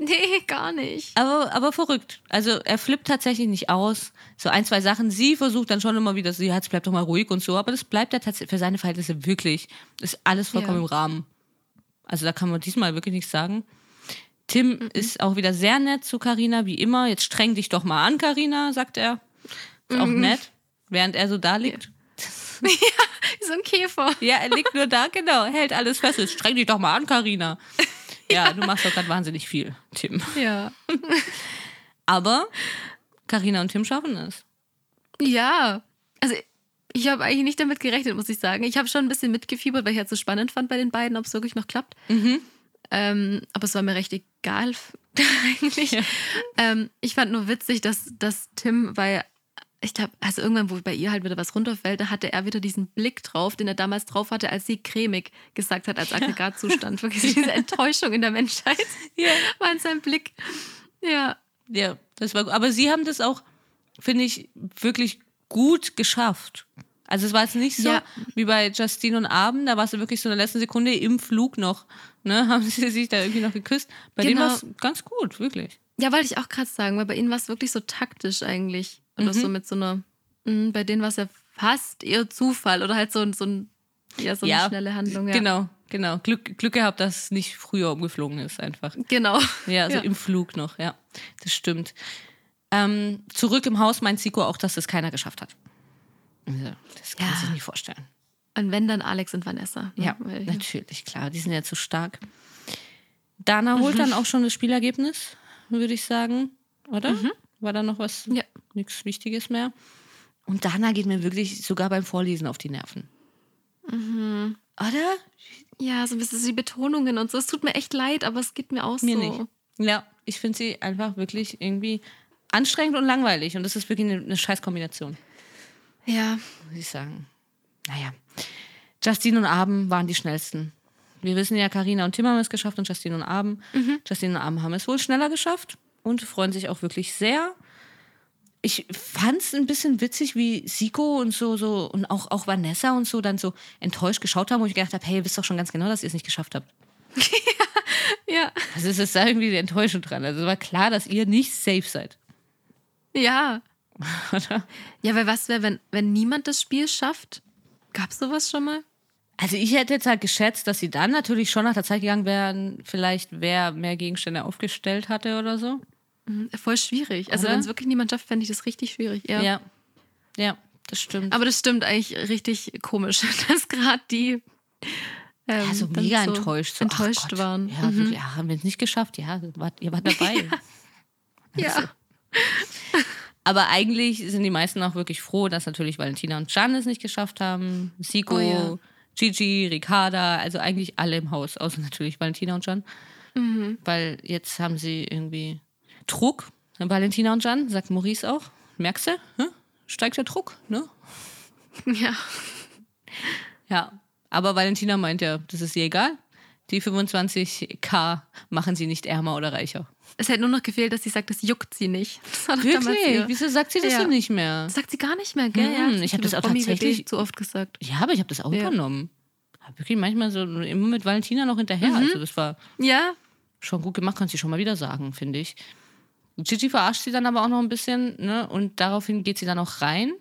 [LAUGHS] Nee, gar nicht. Aber, aber verrückt. Also er flippt tatsächlich nicht aus. So ein, zwei Sachen. Sie versucht dann schon immer wieder, so, ja, jetzt bleib doch mal ruhig und so. Aber das bleibt ja tatsächlich für seine Verhältnisse wirklich. Ist alles vollkommen Ja. im Rahmen. Also da kann man diesmal wirklich nichts sagen. Tim ist auch wieder sehr nett zu Karina, wie immer. Jetzt streng dich doch mal an, Karina, sagt er. Ist auch nett, während er so da liegt. [LAUGHS] Wie so ein Käfer. Ja, er liegt nur da, genau, hält alles fest. Streng dich doch mal an, Karina. [LAUGHS] Ja, du machst doch gerade wahnsinnig viel, Tim. Ja. [LAUGHS] Aber Karina und Tim schaffen es. Ja. Also ich habe eigentlich nicht damit gerechnet, muss ich sagen. Ich habe schon ein bisschen mitgefiebert, weil ich es so spannend fand bei den beiden, ob es wirklich noch klappt. Ähm, aber es war mir recht egal [LAUGHS] eigentlich. Ja. Ähm, ich fand nur witzig, dass, dass Tim, weil ich glaube, also irgendwann, wo bei ihr halt wieder was runterfällt, da hatte er wieder diesen Blick drauf, den er damals drauf hatte, als sie cremig gesagt hat als Aggregatzustand. [LAUGHS] Wirklich diese Enttäuschung in der Menschheit Ja. war in seinem Blick. Ja. Ja, das war gut. Aber sie haben das auch, finde ich, wirklich gut geschafft. Also es war jetzt nicht so Ja. wie bei Justine und Abend, da war es wirklich so in der letzten Sekunde im Flug noch, ne, [LAUGHS] haben sie sich da irgendwie noch geküsst. Bei denen Genau. war es ganz gut, wirklich. Ja, wollte ich auch gerade sagen, weil bei ihnen war es wirklich so taktisch eigentlich. Oder Mhm. so mit so einer, mh, bei denen war es ja fast eher Zufall oder halt so, so, ein, ja, so eine Ja, schnelle Handlung. Ja. Genau, genau. Glück, Glück gehabt, dass es nicht früher umgeflogen ist, einfach. Genau. Ja, also Ja. im Flug noch, ja. Das stimmt. Ähm, zurück im Haus meint Siko auch, dass das keiner geschafft hat. Also, das kann Ja. sich nicht vorstellen. Und wenn dann Alex und Vanessa. ne? Ja, Weil- natürlich, klar. Die sind ja zu stark. Dana holt dann auch schon das Spielergebnis, würde ich sagen. Oder? War da noch was? Ja. Nichts Wichtiges mehr. Und Dana geht mir wirklich sogar beim Vorlesen auf die Nerven. Oder? Ja, so ein bisschen die Betonungen und so. Es tut mir echt leid, aber es geht mir auch Mir so. nicht. Ja, ich finde sie einfach wirklich irgendwie anstrengend und langweilig. Und das ist wirklich eine, eine scheiß Kombination, Ja. muss ich sagen. Naja. Justine und Abend waren die schnellsten. Wir wissen ja, Karina und Tim haben es geschafft und Justine und Abend. Justine und Abend haben es wohl schneller geschafft und freuen sich auch wirklich sehr. Ich fand es ein bisschen witzig, wie Siko und so, so und auch, auch Vanessa und so dann so enttäuscht geschaut haben, wo ich gedacht habe, hey, ihr wisst doch schon ganz genau, dass ihr es nicht geschafft habt. [LAUGHS] Ja. Also es ist da irgendwie die Enttäuschung dran. Also es war klar, dass ihr nicht safe seid. Ja. [LAUGHS] Oder? Ja, weil was wäre, wenn, wenn niemand das Spiel schafft? Gab es sowas schon mal? Also ich hätte jetzt halt geschätzt, dass sie dann natürlich schon nach der Zeit gegangen wären, vielleicht wer mehr Gegenstände aufgestellt hatte oder so. Mhm, Voll schwierig. Also wenn es wirklich niemand schafft, fände ich das richtig schwierig. Ja. Ja. Ja, das stimmt. Aber das stimmt eigentlich richtig komisch, [LAUGHS] dass gerade die ähm, also dann mega so enttäuscht. So, enttäuscht Gott. waren. Ja, Mhm. wirklich, ja, haben wir es nicht geschafft. Ja, wart, ihr wart dabei. [LAUGHS] Ja. Aber eigentlich sind die meisten auch wirklich froh, dass natürlich Valentina und Can es nicht geschafft haben. Siko, Oh ja. Gigi, Ricarda, also eigentlich alle im Haus, außer natürlich Valentina und Can. Mhm. Weil jetzt haben sie irgendwie Druck. Valentina und Can, sagt Maurice auch. Merkst du? Hm? Steigt der Druck, ne? ja. Ja. Aber Valentina meint ja, das ist ihr egal. Die 25k machen sie nicht ärmer oder reicher. Es hätte nur noch gefehlt, dass sie sagt, das juckt sie nicht. [LAUGHS] Wirklich? Wieso sagt sie das Ja. denn nicht mehr? Das sagt sie gar nicht mehr, gell? Mhm, Ja, ich hab das auch Promi-WB tatsächlich- zu oft gesagt. Ja, aber ich habe das auch Ja. übernommen. Hab wirklich manchmal so immer mit Valentina noch hinterher. Also das war Ja, schon gut gemacht, kannst du schon mal wieder sagen, finde ich. Gigi verarscht sie dann aber auch noch ein bisschen, ne? Und daraufhin geht sie dann auch rein.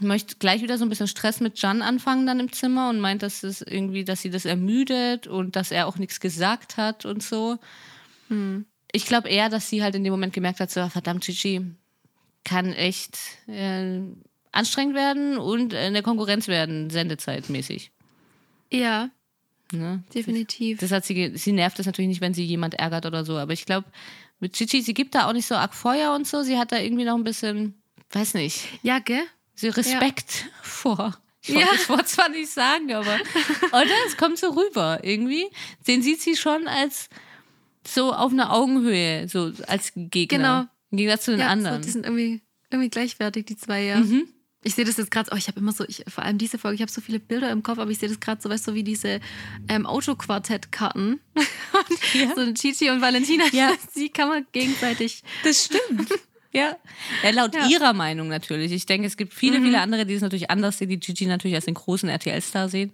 Möchte gleich wieder so ein bisschen Stress mit Jan anfangen dann im Zimmer und meint, dass es irgendwie, dass sie das ermüdet und dass er auch nichts gesagt hat und so. Ich glaube eher, dass sie halt in dem Moment gemerkt hat, so verdammt, Gigi kann echt äh, anstrengend werden und in der Konkurrenz werden, sendezeitmäßig. ja, Ne? definitiv. Das hat sie, sie nervt es natürlich nicht, wenn sie jemand ärgert oder so. Aber ich glaube, mit Gigi, sie gibt da auch nicht so arg Feuer und so. Sie hat da irgendwie noch ein bisschen, weiß nicht, Ja, gell? so Respekt vor Ich wollte ja. das Wort zwar nicht sagen, aber [LAUGHS] oder es kommt so rüber irgendwie. Den sieht sie schon als so auf einer Augenhöhe, so als Gegner. Genau. Im Gegensatz zu den ja, anderen. So, die sind irgendwie, irgendwie gleichwertig, die zwei, ja. Mhm. Ich sehe das jetzt gerade, oh, ich habe immer so, ich, vor allem diese Folge, ich habe so viele Bilder im Kopf, aber ich sehe das gerade so, weißt du, so wie diese ähm, Autoquartett-Karten. [LAUGHS] Ja. so Chichi und Valentina, ja. [LAUGHS] die kann man gegenseitig. Das stimmt. Ja. ja laut ja. ihrer Meinung natürlich. Ich denke, es gibt viele, mhm. viele andere, die es natürlich anders sehen, die Gigi natürlich als den großen RTL-Star sehen.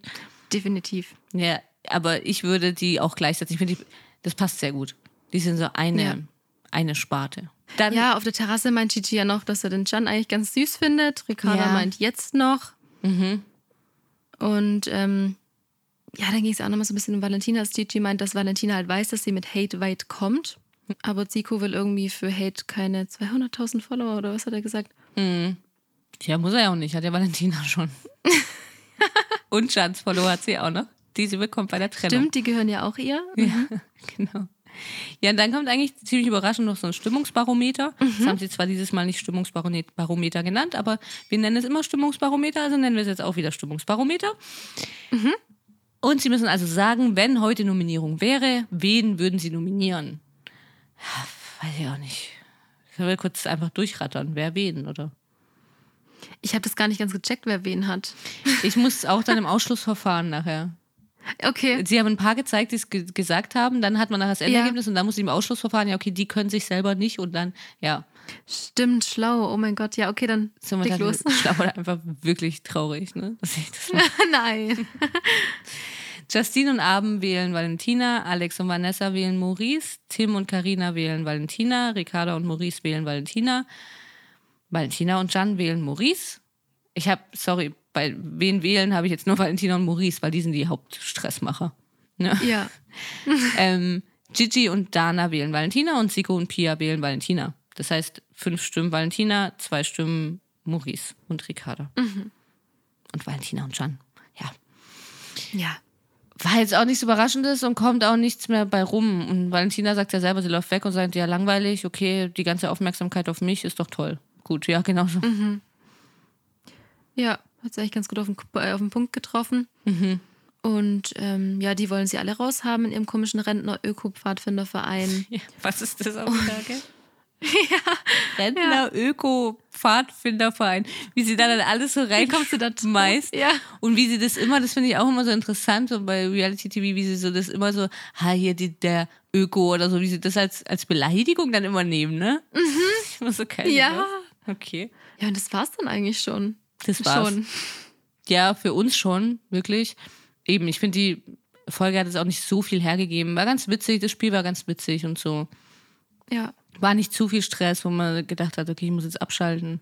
Definitiv. Ja, aber ich würde die auch gleichsetzen. Ich finde, das passt sehr gut. Die sind so eine, eine Sparte. Dann, ja, auf der Terrasse meint Gigi ja noch, dass er den Can eigentlich ganz süß findet. Ricarda meint jetzt noch. Mhm. Und ähm, ja, dann ging es auch nochmal so ein bisschen um Valentina. Dass Gigi meint, dass Valentina halt weiß, dass sie mit Hate weit kommt. Aber Zico will irgendwie für Hate keine 200.000 Follower oder was hat er gesagt? Mhm. Tja, muss er ja auch nicht, hat ja Valentina schon. [LAUGHS] Und Chance Follower hat sie auch noch, die sie bekommt bei der Trennung. Stimmt, die gehören ja auch ihr. Ja, mhm. [LAUGHS] genau. Ja, und dann kommt eigentlich ziemlich überraschend noch so ein Stimmungsbarometer. Mhm. Das haben sie zwar dieses Mal nicht Stimmungsbarometer genannt, aber wir nennen es immer Stimmungsbarometer, also nennen wir es jetzt auch wieder Stimmungsbarometer. Mhm. Und sie müssen also sagen, wenn heute Nominierung wäre, wen würden sie nominieren? Weiß ich auch nicht. Können wir kurz einfach durchrattern, wer wen, oder? Ich habe das gar nicht ganz gecheckt, wer wen hat. Ich muss auch dann im Ausschlussverfahren nachher. Okay. Sie haben ein paar gezeigt, die es ge gesagt haben. Dann hat man nachher das Endergebnis ja. und dann muss ich im Ausschlussverfahren, ja, okay, die können sich selber nicht und dann, ja. Stimmt, schlau. Oh mein Gott, ja, okay, dann so, leg los. [LAUGHS] Schlau oder [LAUGHS] einfach wirklich traurig, ne? [LAUGHS] Nein. Justine und Abend wählen Valentina, Alex und Vanessa wählen Maurice, Tim und Karina wählen Valentina, Ricarda und Maurice wählen Valentina, Valentina und Jan wählen Maurice. Ich habe, sorry, bei wen wählen habe ich jetzt nur [LAUGHS] Valentina und Maurice, weil die sind die Hauptstressmacher. Ja. ja. [LAUGHS] ähm, Gigi und Dana wählen Valentina und Siko und Pia wählen Valentina. Das heißt, fünf Stimmen Valentina, zwei Stimmen Maurice und Ricarda. Mhm. Und Valentina und Jan. Ja. Ja war jetzt auch nichts Überraschendes und kommt auch nichts mehr bei rum. Und Valentina sagt ja selber, sie läuft weg und sagt, ja, langweilig, okay, die ganze Aufmerksamkeit auf mich ist doch toll. Gut, ja, genau so. Mhm. Ja, hat sie eigentlich ganz gut auf den, äh, auf den Punkt getroffen. Mhm. Und ähm, ja, die wollen sie alle raushaben in ihrem komischen Rentner-Öko-Pfadfinderverein. [LAUGHS] Ja, was ist das der [LAUGHS] ja. Rentner, ja. Öko, Pfadfinderverein. Wie sie da dann alles so rein kommst du dazu? meist. Ja. Und wie sie das immer, das finde ich auch immer so interessant, so bei Reality TV, wie sie so das immer so, ha, hier die, der Öko oder so, wie sie das als, als Beleidigung dann immer nehmen, ne? Mhm. [LAUGHS] Ich muss so keine Ja. Was. Okay. Ja, und das war's dann eigentlich schon. Das war's. Schon. Ja, für uns schon, wirklich. Eben, ich finde, die Folge hat es auch nicht so viel hergegeben. War ganz witzig, das Spiel war ganz witzig und so. Ja war nicht zu viel Stress, wo man gedacht hat, okay, ich muss jetzt abschalten.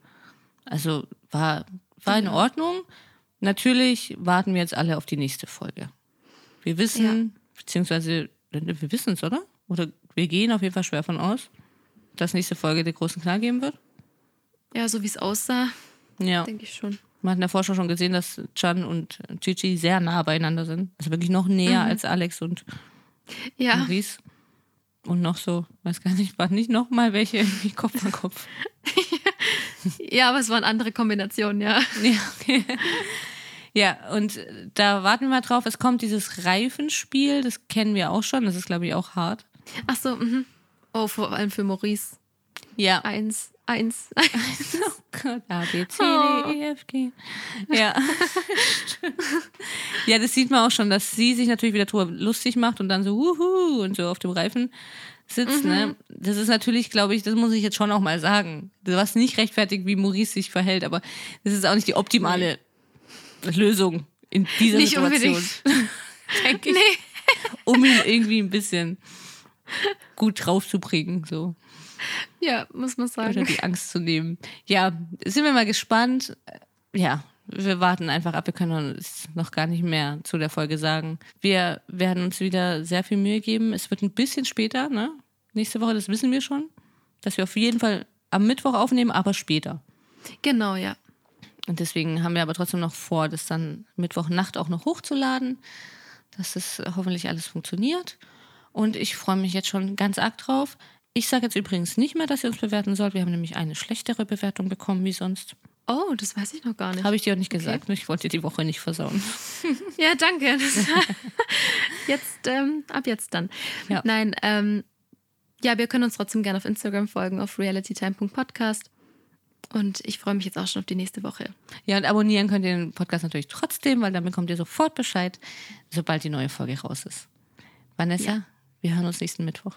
Also war, war in Ordnung. Natürlich warten wir jetzt alle auf die nächste Folge. Wir wissen, ja. beziehungsweise wir wissen es, oder? Oder wir gehen auf jeden Fall schwer von aus, dass nächste Folge den großen Knall geben wird. Ja, so wie es aussah, ja. denke ich schon. Man hat in der Vorschau schon gesehen, dass Chan und Gigi sehr nah beieinander sind. Also wirklich noch näher mhm. als Alex und ja. Maurice. Und noch so, weiß gar nicht, war nicht noch mal welche irgendwie Kopf an Kopf. [LAUGHS] ja, aber es waren andere Kombinationen, ja. [LAUGHS] Ja, okay. Ja, und da warten wir mal drauf. Es kommt dieses Reifenspiel, das kennen wir auch schon. Das ist, glaube ich, auch hart. Ach so, mhm. Oh, vor allem für Maurice. Ja. Eins, eins, [LAUGHS] eins. Oh Gott, A, B, C, D, E, F, G. [LAUGHS] Ja. ja, das sieht man auch schon, dass sie sich natürlich wieder drüber lustig macht und dann so wuhu und so auf dem Reifen sitzt. Ne? Mhm. Ne? Das ist natürlich, glaube ich, das muss ich jetzt schon auch mal sagen. Was nicht rechtfertigt, wie Maurice sich verhält, aber das ist auch nicht die optimale. Lösung in dieser nicht Situation. [LAUGHS] Denke ich. Nee. Um ihn irgendwie ein bisschen gut draufzubringen. So. [LAUGHS] Ja, muss man sagen. Oder die Angst zu nehmen. Ja, sind wir mal gespannt. Ja, wir warten einfach ab. Wir können uns noch gar nicht mehr zu der Folge sagen. Wir werden uns wieder sehr viel Mühe geben. Es wird ein bisschen später, ne? Nächste Woche, das wissen wir schon. Dass wir auf jeden Fall am Mittwoch aufnehmen, aber später. Genau, ja. Und deswegen haben wir aber trotzdem noch vor, das dann Mittwochnacht auch noch hochzuladen, dass das hoffentlich alles funktioniert. Und ich freue mich jetzt schon ganz arg drauf. Ich sage jetzt übrigens nicht mehr, dass ihr uns bewerten sollt. Wir haben nämlich eine schlechtere Bewertung bekommen wie sonst. Oh, das weiß ich noch gar nicht. Habe ich dir auch nicht gesagt. Okay. Ich wollte dir die Woche nicht versauen. [LAUGHS] ja, danke. [LAUGHS] [LAUGHS] jetzt, ähm, ab jetzt dann. Ja. Nein, ähm, ja, wir können uns trotzdem gerne auf Instagram folgen, auf realitytime.podcast. Und ich freue mich jetzt auch schon auf die nächste Woche. Ja, und abonnieren könnt ihr den Podcast natürlich trotzdem, weil dann bekommt ihr sofort Bescheid, sobald die neue Folge raus ist. Vanessa, ja. wir hören uns nächsten Mittwoch.